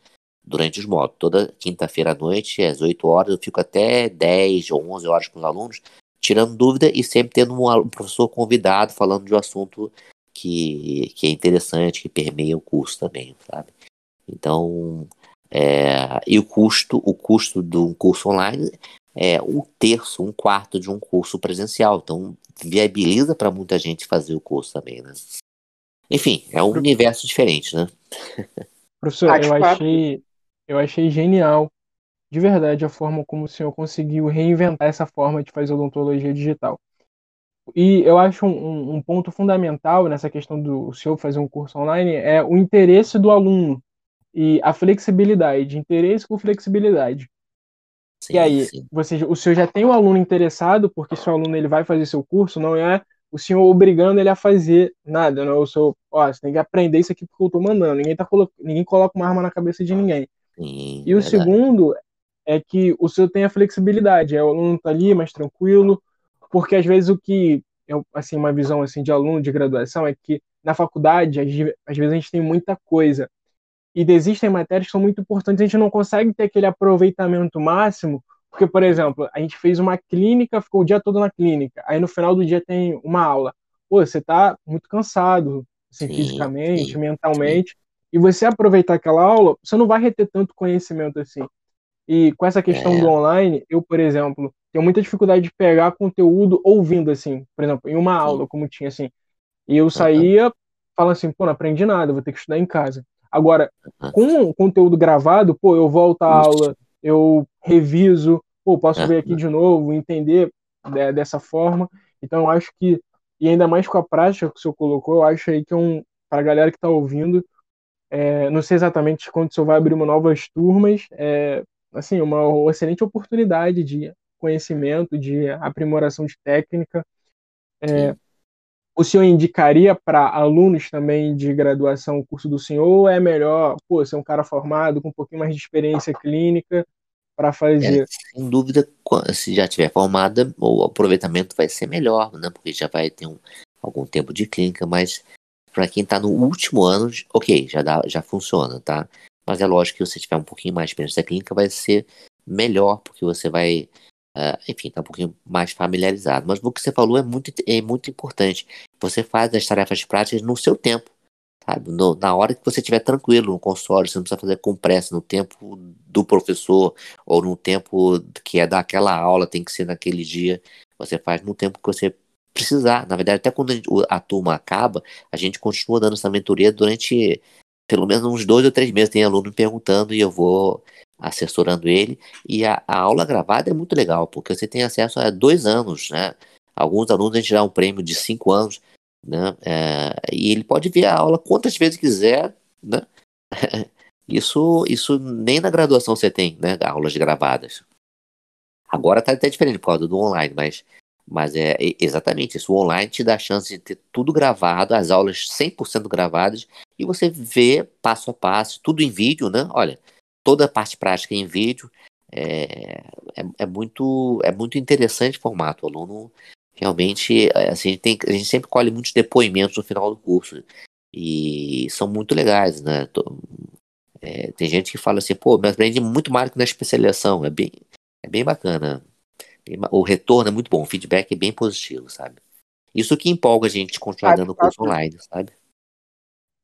durante os módulos. Toda quinta-feira à noite, às 8 horas, eu fico até 10 ou 11 horas com os alunos, tirando dúvida e sempre tendo um, professor convidado falando de um assunto que, que é interessante, que permeia o curso também, sabe? Então, é, e o custo, o custo de um curso online é um terço, um quarto de um curso presencial. Então, viabiliza para muita gente fazer o curso também, né? Enfim, é um universo diferente, né? Professor, eu achei, eu achei genial, de verdade, a forma como o senhor conseguiu reinventar essa forma de fazer odontologia digital. E eu acho um, um ponto fundamental nessa questão do senhor fazer um curso online é o interesse do aluno e a flexibilidade, interesse com flexibilidade. Sim, e aí, sim. Você, o senhor já tem o um aluno interessado, porque seu aluno ele vai fazer seu curso, não é o senhor obrigando ele a fazer nada, não é o senhor, ó, você tem que aprender isso aqui porque eu tô mandando, ninguém, tá colo... ninguém coloca uma arma na cabeça de ninguém. Sim, e o segundo é que o senhor tem a flexibilidade, é o aluno tá ali mais tranquilo, porque às vezes o que eu, assim uma visão assim de aluno de graduação é que na faculdade às vezes a gente tem muita coisa e existem matérias que são muito importantes a gente não consegue ter aquele aproveitamento máximo porque por exemplo a gente fez uma clínica ficou o dia todo na clínica aí no final do dia tem uma aula pô você tá muito cansado assim, sim, fisicamente sim, mentalmente sim. e você aproveitar aquela aula você não vai reter tanto conhecimento assim e com essa questão é. do online eu por exemplo tenho muita dificuldade de pegar conteúdo ouvindo, assim, por exemplo, em uma aula, como tinha, assim. E eu saía falando assim, pô, não aprendi nada, vou ter que estudar em casa. Agora, com conteúdo gravado, pô, eu volto à aula, eu reviso, pô, posso ver aqui de novo, entender né, dessa forma. Então, eu acho que, e ainda mais com a prática que o senhor colocou, eu acho aí que é um, para a galera que está ouvindo, é, não sei exatamente quando o senhor vai abrir uma novas turmas, é, assim, uma excelente oportunidade de conhecimento, de aprimoração de técnica. É, o senhor indicaria para alunos também de graduação o curso do senhor ou é melhor pô, ser um cara formado com um pouquinho mais de experiência clínica para fazer? É, sem dúvida, se já tiver formada, o aproveitamento vai ser melhor, né? porque já vai ter um, algum tempo de clínica, mas para quem está no último ano, ok, já, dá, já funciona, tá? Mas é lógico que se tiver um pouquinho mais de experiência clínica, vai ser melhor, porque você vai Uh, enfim, tá um pouquinho mais familiarizado. Mas o que você falou é muito, é muito importante. Você faz as tarefas práticas no seu tempo, sabe? No, na hora que você estiver tranquilo no console, você não precisa fazer com pressa no tempo do professor ou no tempo que é daquela aula, tem que ser naquele dia. Você faz no tempo que você precisar. Na verdade, até quando a turma acaba, a gente continua dando essa mentoria durante pelo menos uns dois ou três meses. Tem aluno me perguntando e eu vou assessorando ele. E a, a, aula gravada é muito legal, porque você tem acesso a dois anos, né? Alguns alunos a gente dá um prêmio de cinco anos, né? É, e ele pode ver a aula quantas vezes quiser, né? isso, isso nem na graduação você tem, né? Aulas gravadas. Agora tá até diferente por causa do online, mas, mas é exatamente isso. O online te dá a chance de ter tudo gravado, as aulas 100% gravadas, e você vê passo a passo, tudo em vídeo, né? Olha, toda a parte prática em vídeo. É, é, é, muito, é muito interessante o formato. O aluno realmente, é, assim, a, gente tem, a gente sempre colhe muitos depoimentos no final do curso e são muito legais, né? É, tem gente que fala assim, pô, me aprendi muito mais que na especialização. É bem, é bem bacana. O retorno é muito bom, o feedback é bem positivo, sabe? Isso que empolga a gente continuar dando curso online, sabe?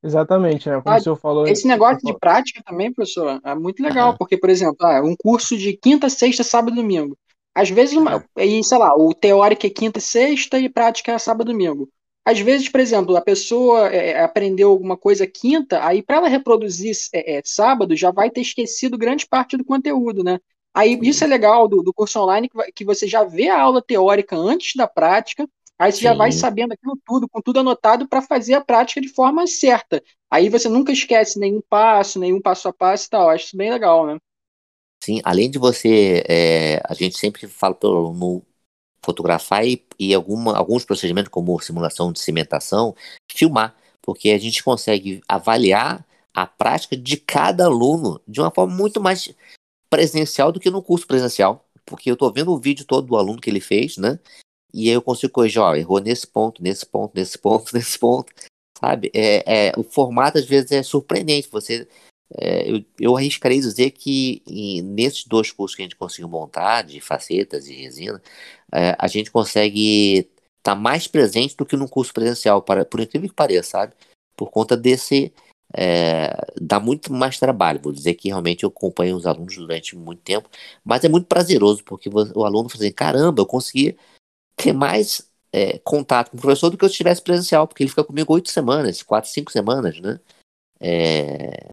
Exatamente, né? Como ah, o senhor falou. Esse negócio de prática também, professor, é muito legal, porque, por exemplo, ah, um curso de quinta, sexta, sábado e domingo. Às vezes, uma, e, sei lá, o teórico é quinta e sexta e prática é sábado e domingo. Às vezes, por exemplo, a pessoa é, é aprendeu alguma coisa quinta, aí para ela reproduzir é, é, sábado já vai ter esquecido grande parte do conteúdo, né? Aí isso é legal do, do curso online, que, que você já vê a aula teórica antes da prática, Aí você Sim. já vai sabendo aquilo tudo, com tudo anotado para fazer a prática de forma certa. Aí você nunca esquece nenhum passo, nenhum passo a passo e tal. Acho isso bem legal, né? Sim, além de você, é, a gente sempre fala pelo, no fotografar e, e alguma, alguns procedimentos como simulação de cimentação, filmar, porque a gente consegue avaliar a prática de cada aluno de uma forma muito mais presencial do que no curso presencial, porque eu estou vendo o vídeo todo do aluno que ele fez, né? E eu consigo corrigir, ó, errou nesse ponto, nesse ponto, nesse ponto, nesse ponto, sabe? É, é, o formato às vezes é surpreendente. Você, é, eu, eu arriscaria dizer que em, nesses dois cursos que a gente conseguiu montar, de facetas e resina, é, a gente consegue estar tá mais presente do que num curso presencial, para, por incrível que pareça, sabe? Por conta desse, é, dá muito mais trabalho. Vou dizer que realmente eu acompanho os alunos durante muito tempo, mas é muito prazeroso, porque o aluno fala assim, caramba, eu consegui ter mais é, contato com o professor do que eu estivesse presencial, porque ele fica comigo oito semanas, quatro, cinco semanas, né? É,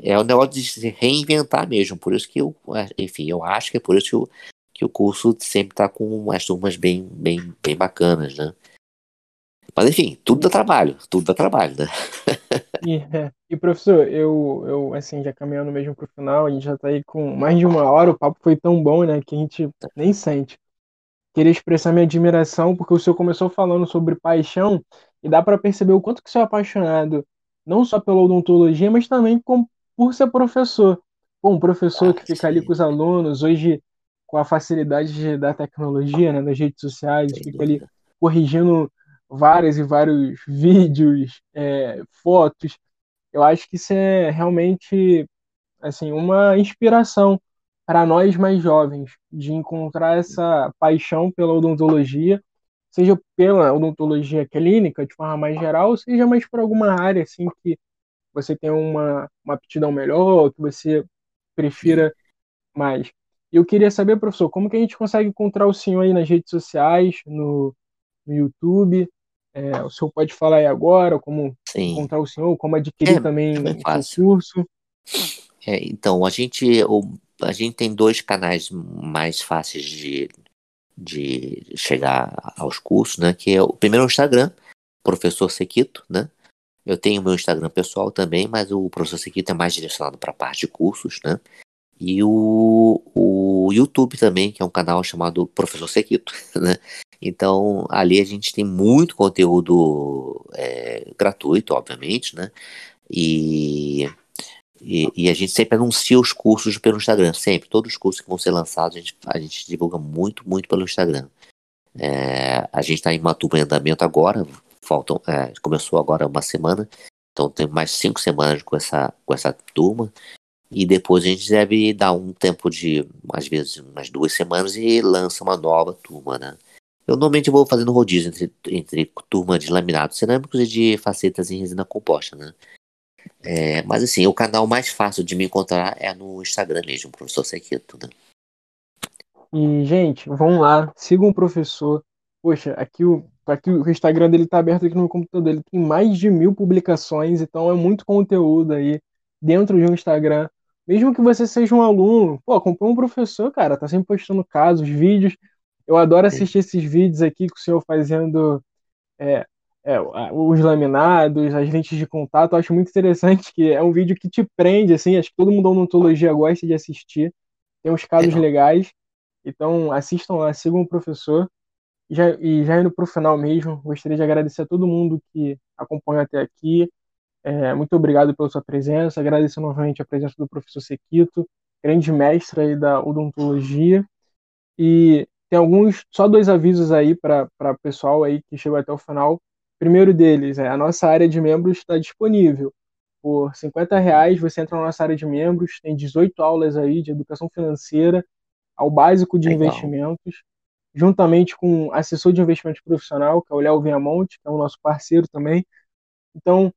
é um negócio de se reinventar mesmo, por isso que eu, enfim, eu acho que é por isso que, eu, que o curso sempre está com umas turmas bem, bem, bem bacanas, né? Mas enfim, tudo dá trabalho, tudo dá trabalho, né? E, é, e professor, eu, eu, assim, já caminhando mesmo pro final, a gente já tá aí com mais de uma hora, o papo foi tão bom, né, que a gente nem sente. Queria expressar minha admiração, porque o senhor começou falando sobre paixão, e dá para perceber o quanto que o senhor é apaixonado, não só pela odontologia, mas também com, por ser professor. Pô, um professor ah, que fica sim. ali com os alunos, hoje, com a facilidade da tecnologia, né, das redes sociais, fica ali corrigindo vários e vários vídeos, é, fotos. Eu acho que isso é realmente assim uma inspiração para nós mais jovens de encontrar essa paixão pela odontologia, seja pela odontologia clínica de forma mais geral, seja mais por alguma área assim que você tem uma, uma aptidão melhor, que você prefira mais. Eu queria saber, professor, como que a gente consegue encontrar o senhor aí nas redes sociais, no, no YouTube, é, o senhor pode falar aí agora como Sim. encontrar o senhor, como adquirir é, também é o curso. É, então, a gente, o, a gente tem dois canais mais fáceis de, de chegar aos cursos, né? Que é o primeiro é o Instagram, professor Sequito, né? Eu tenho meu Instagram pessoal também, mas o professor Sequito é mais direcionado para a parte de cursos, né? E o, o YouTube também, que é um canal chamado Professor Sequito, né? Então, ali a gente tem muito conteúdo é, gratuito, obviamente, né? E, e, e, a gente sempre anuncia os cursos pelo Instagram, sempre. Todos os cursos que vão ser lançados, a gente, a gente divulga muito, muito pelo Instagram. É, a gente está em uma turma em andamento agora, faltam, é, começou agora uma semana, então tem mais cinco semanas com essa, com essa turma. E depois a gente deve dar um tempo de, às vezes, umas duas semanas e lança uma nova turma, né? Eu normalmente vou fazendo rodízio entre, entre turma de laminados cerâmicos e de facetas em resina composta, né? É, mas assim, o canal mais fácil de me encontrar é no Instagram mesmo, professor Sequito, né? E, gente, vamos lá, sigam o professor. Poxa, aqui o, aqui o Instagram dele tá aberto aqui no computador. Ele tem mais de mil publicações, então é muito conteúdo aí dentro de um Instagram. Mesmo que você seja um aluno, pô, acompanha um professor, cara, tá sempre postando casos, vídeos. Eu adoro assistir esses vídeos aqui com o senhor fazendo é, é, os laminados, as lentes de contato. Eu acho muito interessante que é um vídeo que te prende, assim. Acho que todo mundo da odontologia gosta de assistir. Tem uns casos legais. Então, assistam lá, sigam o professor. E já, e já indo para o final mesmo, gostaria de agradecer a todo mundo que acompanha até aqui. É, muito obrigado pela sua presença. Agradecer novamente a presença do professor Sequito, grande mestre aí da odontologia. E tem alguns, só dois avisos aí para o pessoal aí que chegou até o final. Primeiro deles é a nossa área de membros está disponível. Por 50 reais você entra na nossa área de membros, tem 18 aulas aí de educação financeira, ao básico de Legal. investimentos, juntamente com assessor de investimentos profissional, que é o Léo Viamonte, que é o nosso parceiro também. Então,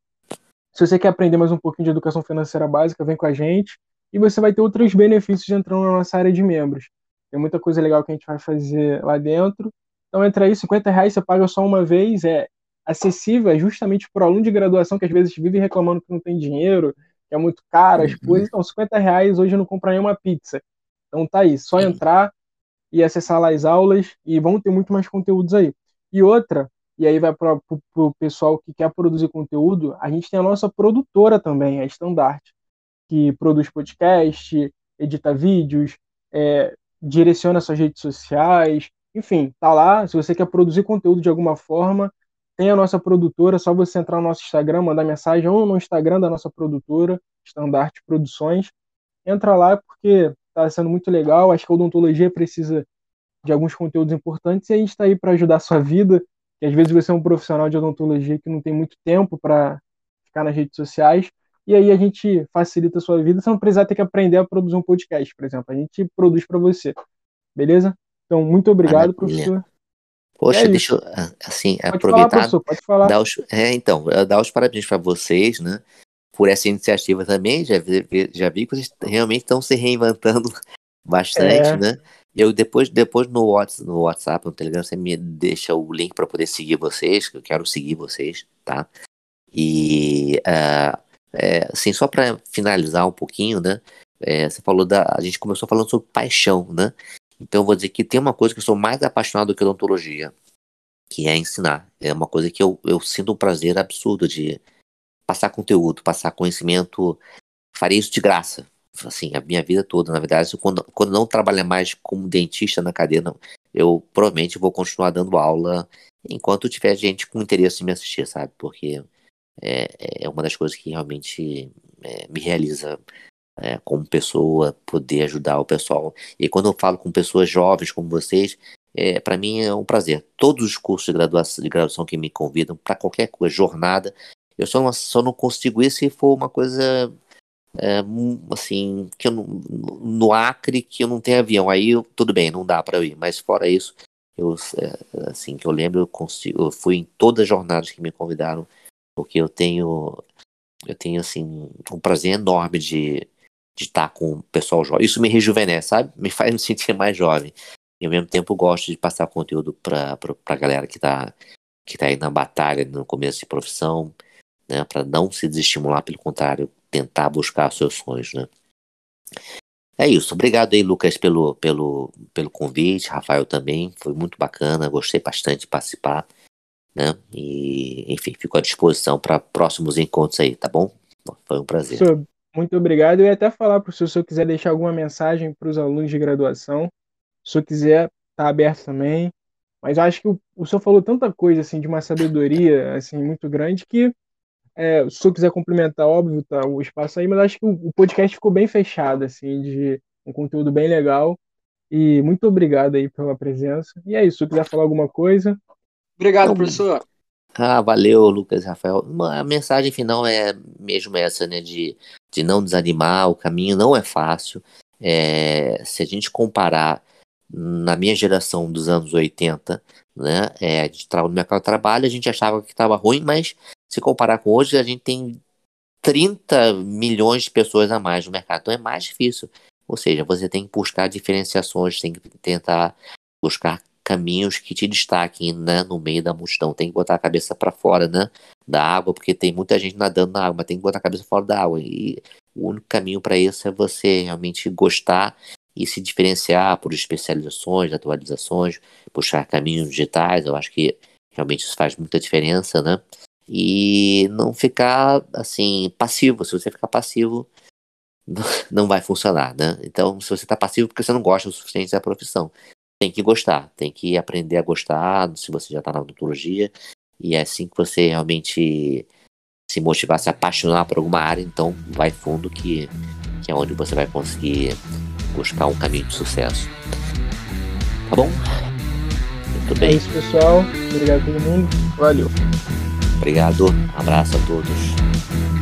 se você quer aprender mais um pouquinho de educação financeira básica, vem com a gente. E você vai ter outros benefícios entrando na nossa área de membros. Tem muita coisa legal que a gente vai fazer lá dentro. Então entra aí, 50 reais você paga só uma vez, é acessível é justamente para o aluno de graduação que às vezes vive reclamando que não tem dinheiro, que é muito caro as uhum. coisas. Então, 50 reais hoje não compra nenhuma pizza. Então tá aí, só entrar e acessar lá as aulas e vão ter muito mais conteúdos aí. E outra, e aí vai para o pessoal que quer produzir conteúdo, a gente tem a nossa produtora também, a Standard, que produz podcast, edita vídeos, é, direciona suas redes sociais, enfim, tá lá. Se você quer produzir conteúdo de alguma forma, tem a nossa produtora, só você entrar no nosso Instagram, mandar mensagem ou no Instagram da nossa produtora, Standard Produções. Entra lá porque está sendo muito legal. Acho que a odontologia precisa de alguns conteúdos importantes e a gente está aí para ajudar a sua vida. Que às vezes você é um profissional de odontologia que não tem muito tempo para ficar nas redes sociais e aí a gente facilita a sua vida, você não precisa ter que aprender a produzir um podcast, por exemplo. A gente produz para você. Beleza? Então, muito obrigado, Maravilha. professor. Poxa, é deixa eu, assim, pode aproveitar. Falar, pode falar. Dar os, é, então, dar os parabéns para vocês, né? por essa iniciativa também. Já vi, já vi que vocês realmente estão se reinventando bastante, é. né? Eu depois, depois no, WhatsApp, no WhatsApp, no Telegram, você me deixa o link para poder seguir vocês, que eu quero seguir vocês, tá? E uh, é, assim, só para finalizar um pouquinho, né? É, você falou da. A gente começou falando sobre paixão, né? Então eu vou dizer que tem uma coisa que eu sou mais apaixonado do que odontologia, que é ensinar. É uma coisa que eu, eu sinto um prazer absurdo de passar conteúdo, passar conhecimento. Farei isso de graça. Assim, a minha vida toda, na verdade, quando, quando não trabalhar mais como dentista na cadeia, eu provavelmente vou continuar dando aula enquanto tiver gente com interesse em me assistir, sabe? Porque é, é uma das coisas que realmente é, me realiza é, como pessoa, poder ajudar o pessoal. E quando eu falo com pessoas jovens como vocês, é, para mim é um prazer. Todos os cursos de graduação, de graduação que me convidam para qualquer coisa, jornada, eu só não, só não consigo ir se for uma coisa é, assim, que eu não, no Acre que eu não tenho avião. Aí eu, tudo bem, não dá para eu ir. Mas fora isso, eu, é, assim, que eu lembro, eu, consigo, eu fui em todas as jornadas que me convidaram, porque eu tenho, eu tenho assim, um prazer enorme de, de estar com o pessoal jovem. Isso me rejuvenesce, sabe? Me faz me sentir mais jovem. E ao mesmo tempo gosto de passar conteúdo para a galera que está que tá aí na batalha, no começo de profissão, né? Para não se desestimular, pelo contrário, tentar buscar seus sonhos, né? É isso. Obrigado aí, Lucas, pelo, pelo, pelo convite. Rafael também. Foi muito bacana. Gostei bastante de participar. Né? E, enfim, fico à disposição para próximos encontros aí, tá bom? Foi um prazer. Muito obrigado. Eu ia até falar para o senhor, se eu quiser deixar alguma mensagem para os alunos de graduação. Se eu quiser, tá aberto também. Mas eu acho que o, o senhor falou tanta coisa, assim, de uma sabedoria, assim, muito grande que é, se o senhor quiser complementar, óbvio, tá o espaço aí, mas acho que o, o podcast ficou bem fechado, assim, de um conteúdo bem legal. E muito obrigado aí pela presença. E é isso, se quiser falar alguma coisa. Obrigado, professor. Ah, valeu, Lucas Rafael. A mensagem final é mesmo essa, né? De de não desanimar, o caminho não é fácil. É, se a gente comparar na minha geração dos anos 80, né, é, a no mercado de trabalho, a gente achava que estava ruim, mas se comparar com hoje, a gente tem 30 milhões de pessoas a mais no mercado, então é mais difícil. Ou seja, você tem que buscar diferenciações, tem que tentar buscar caminhos que te destaquem né, no meio da multidão. Tem que botar a cabeça para fora né, da água, porque tem muita gente nadando na água, mas tem que botar a cabeça fora da água. E o único caminho para isso é você realmente gostar e se diferenciar por especializações, atualizações, puxar caminhos digitais. Eu acho que realmente isso faz muita diferença, né? E não ficar assim passivo. Se você ficar passivo, não vai funcionar, né? Então, se você está passivo, é porque você não gosta o suficiente da profissão tem que gostar, tem que aprender a gostar, se você já está na odontologia, e é assim que você realmente se motivar, se apaixonar por alguma área, então vai fundo que, que é onde você vai conseguir buscar um caminho de sucesso. Tá bom? Muito bem. É isso, pessoal. Obrigado a todo mundo. Valeu. Obrigado. Abraço a todos.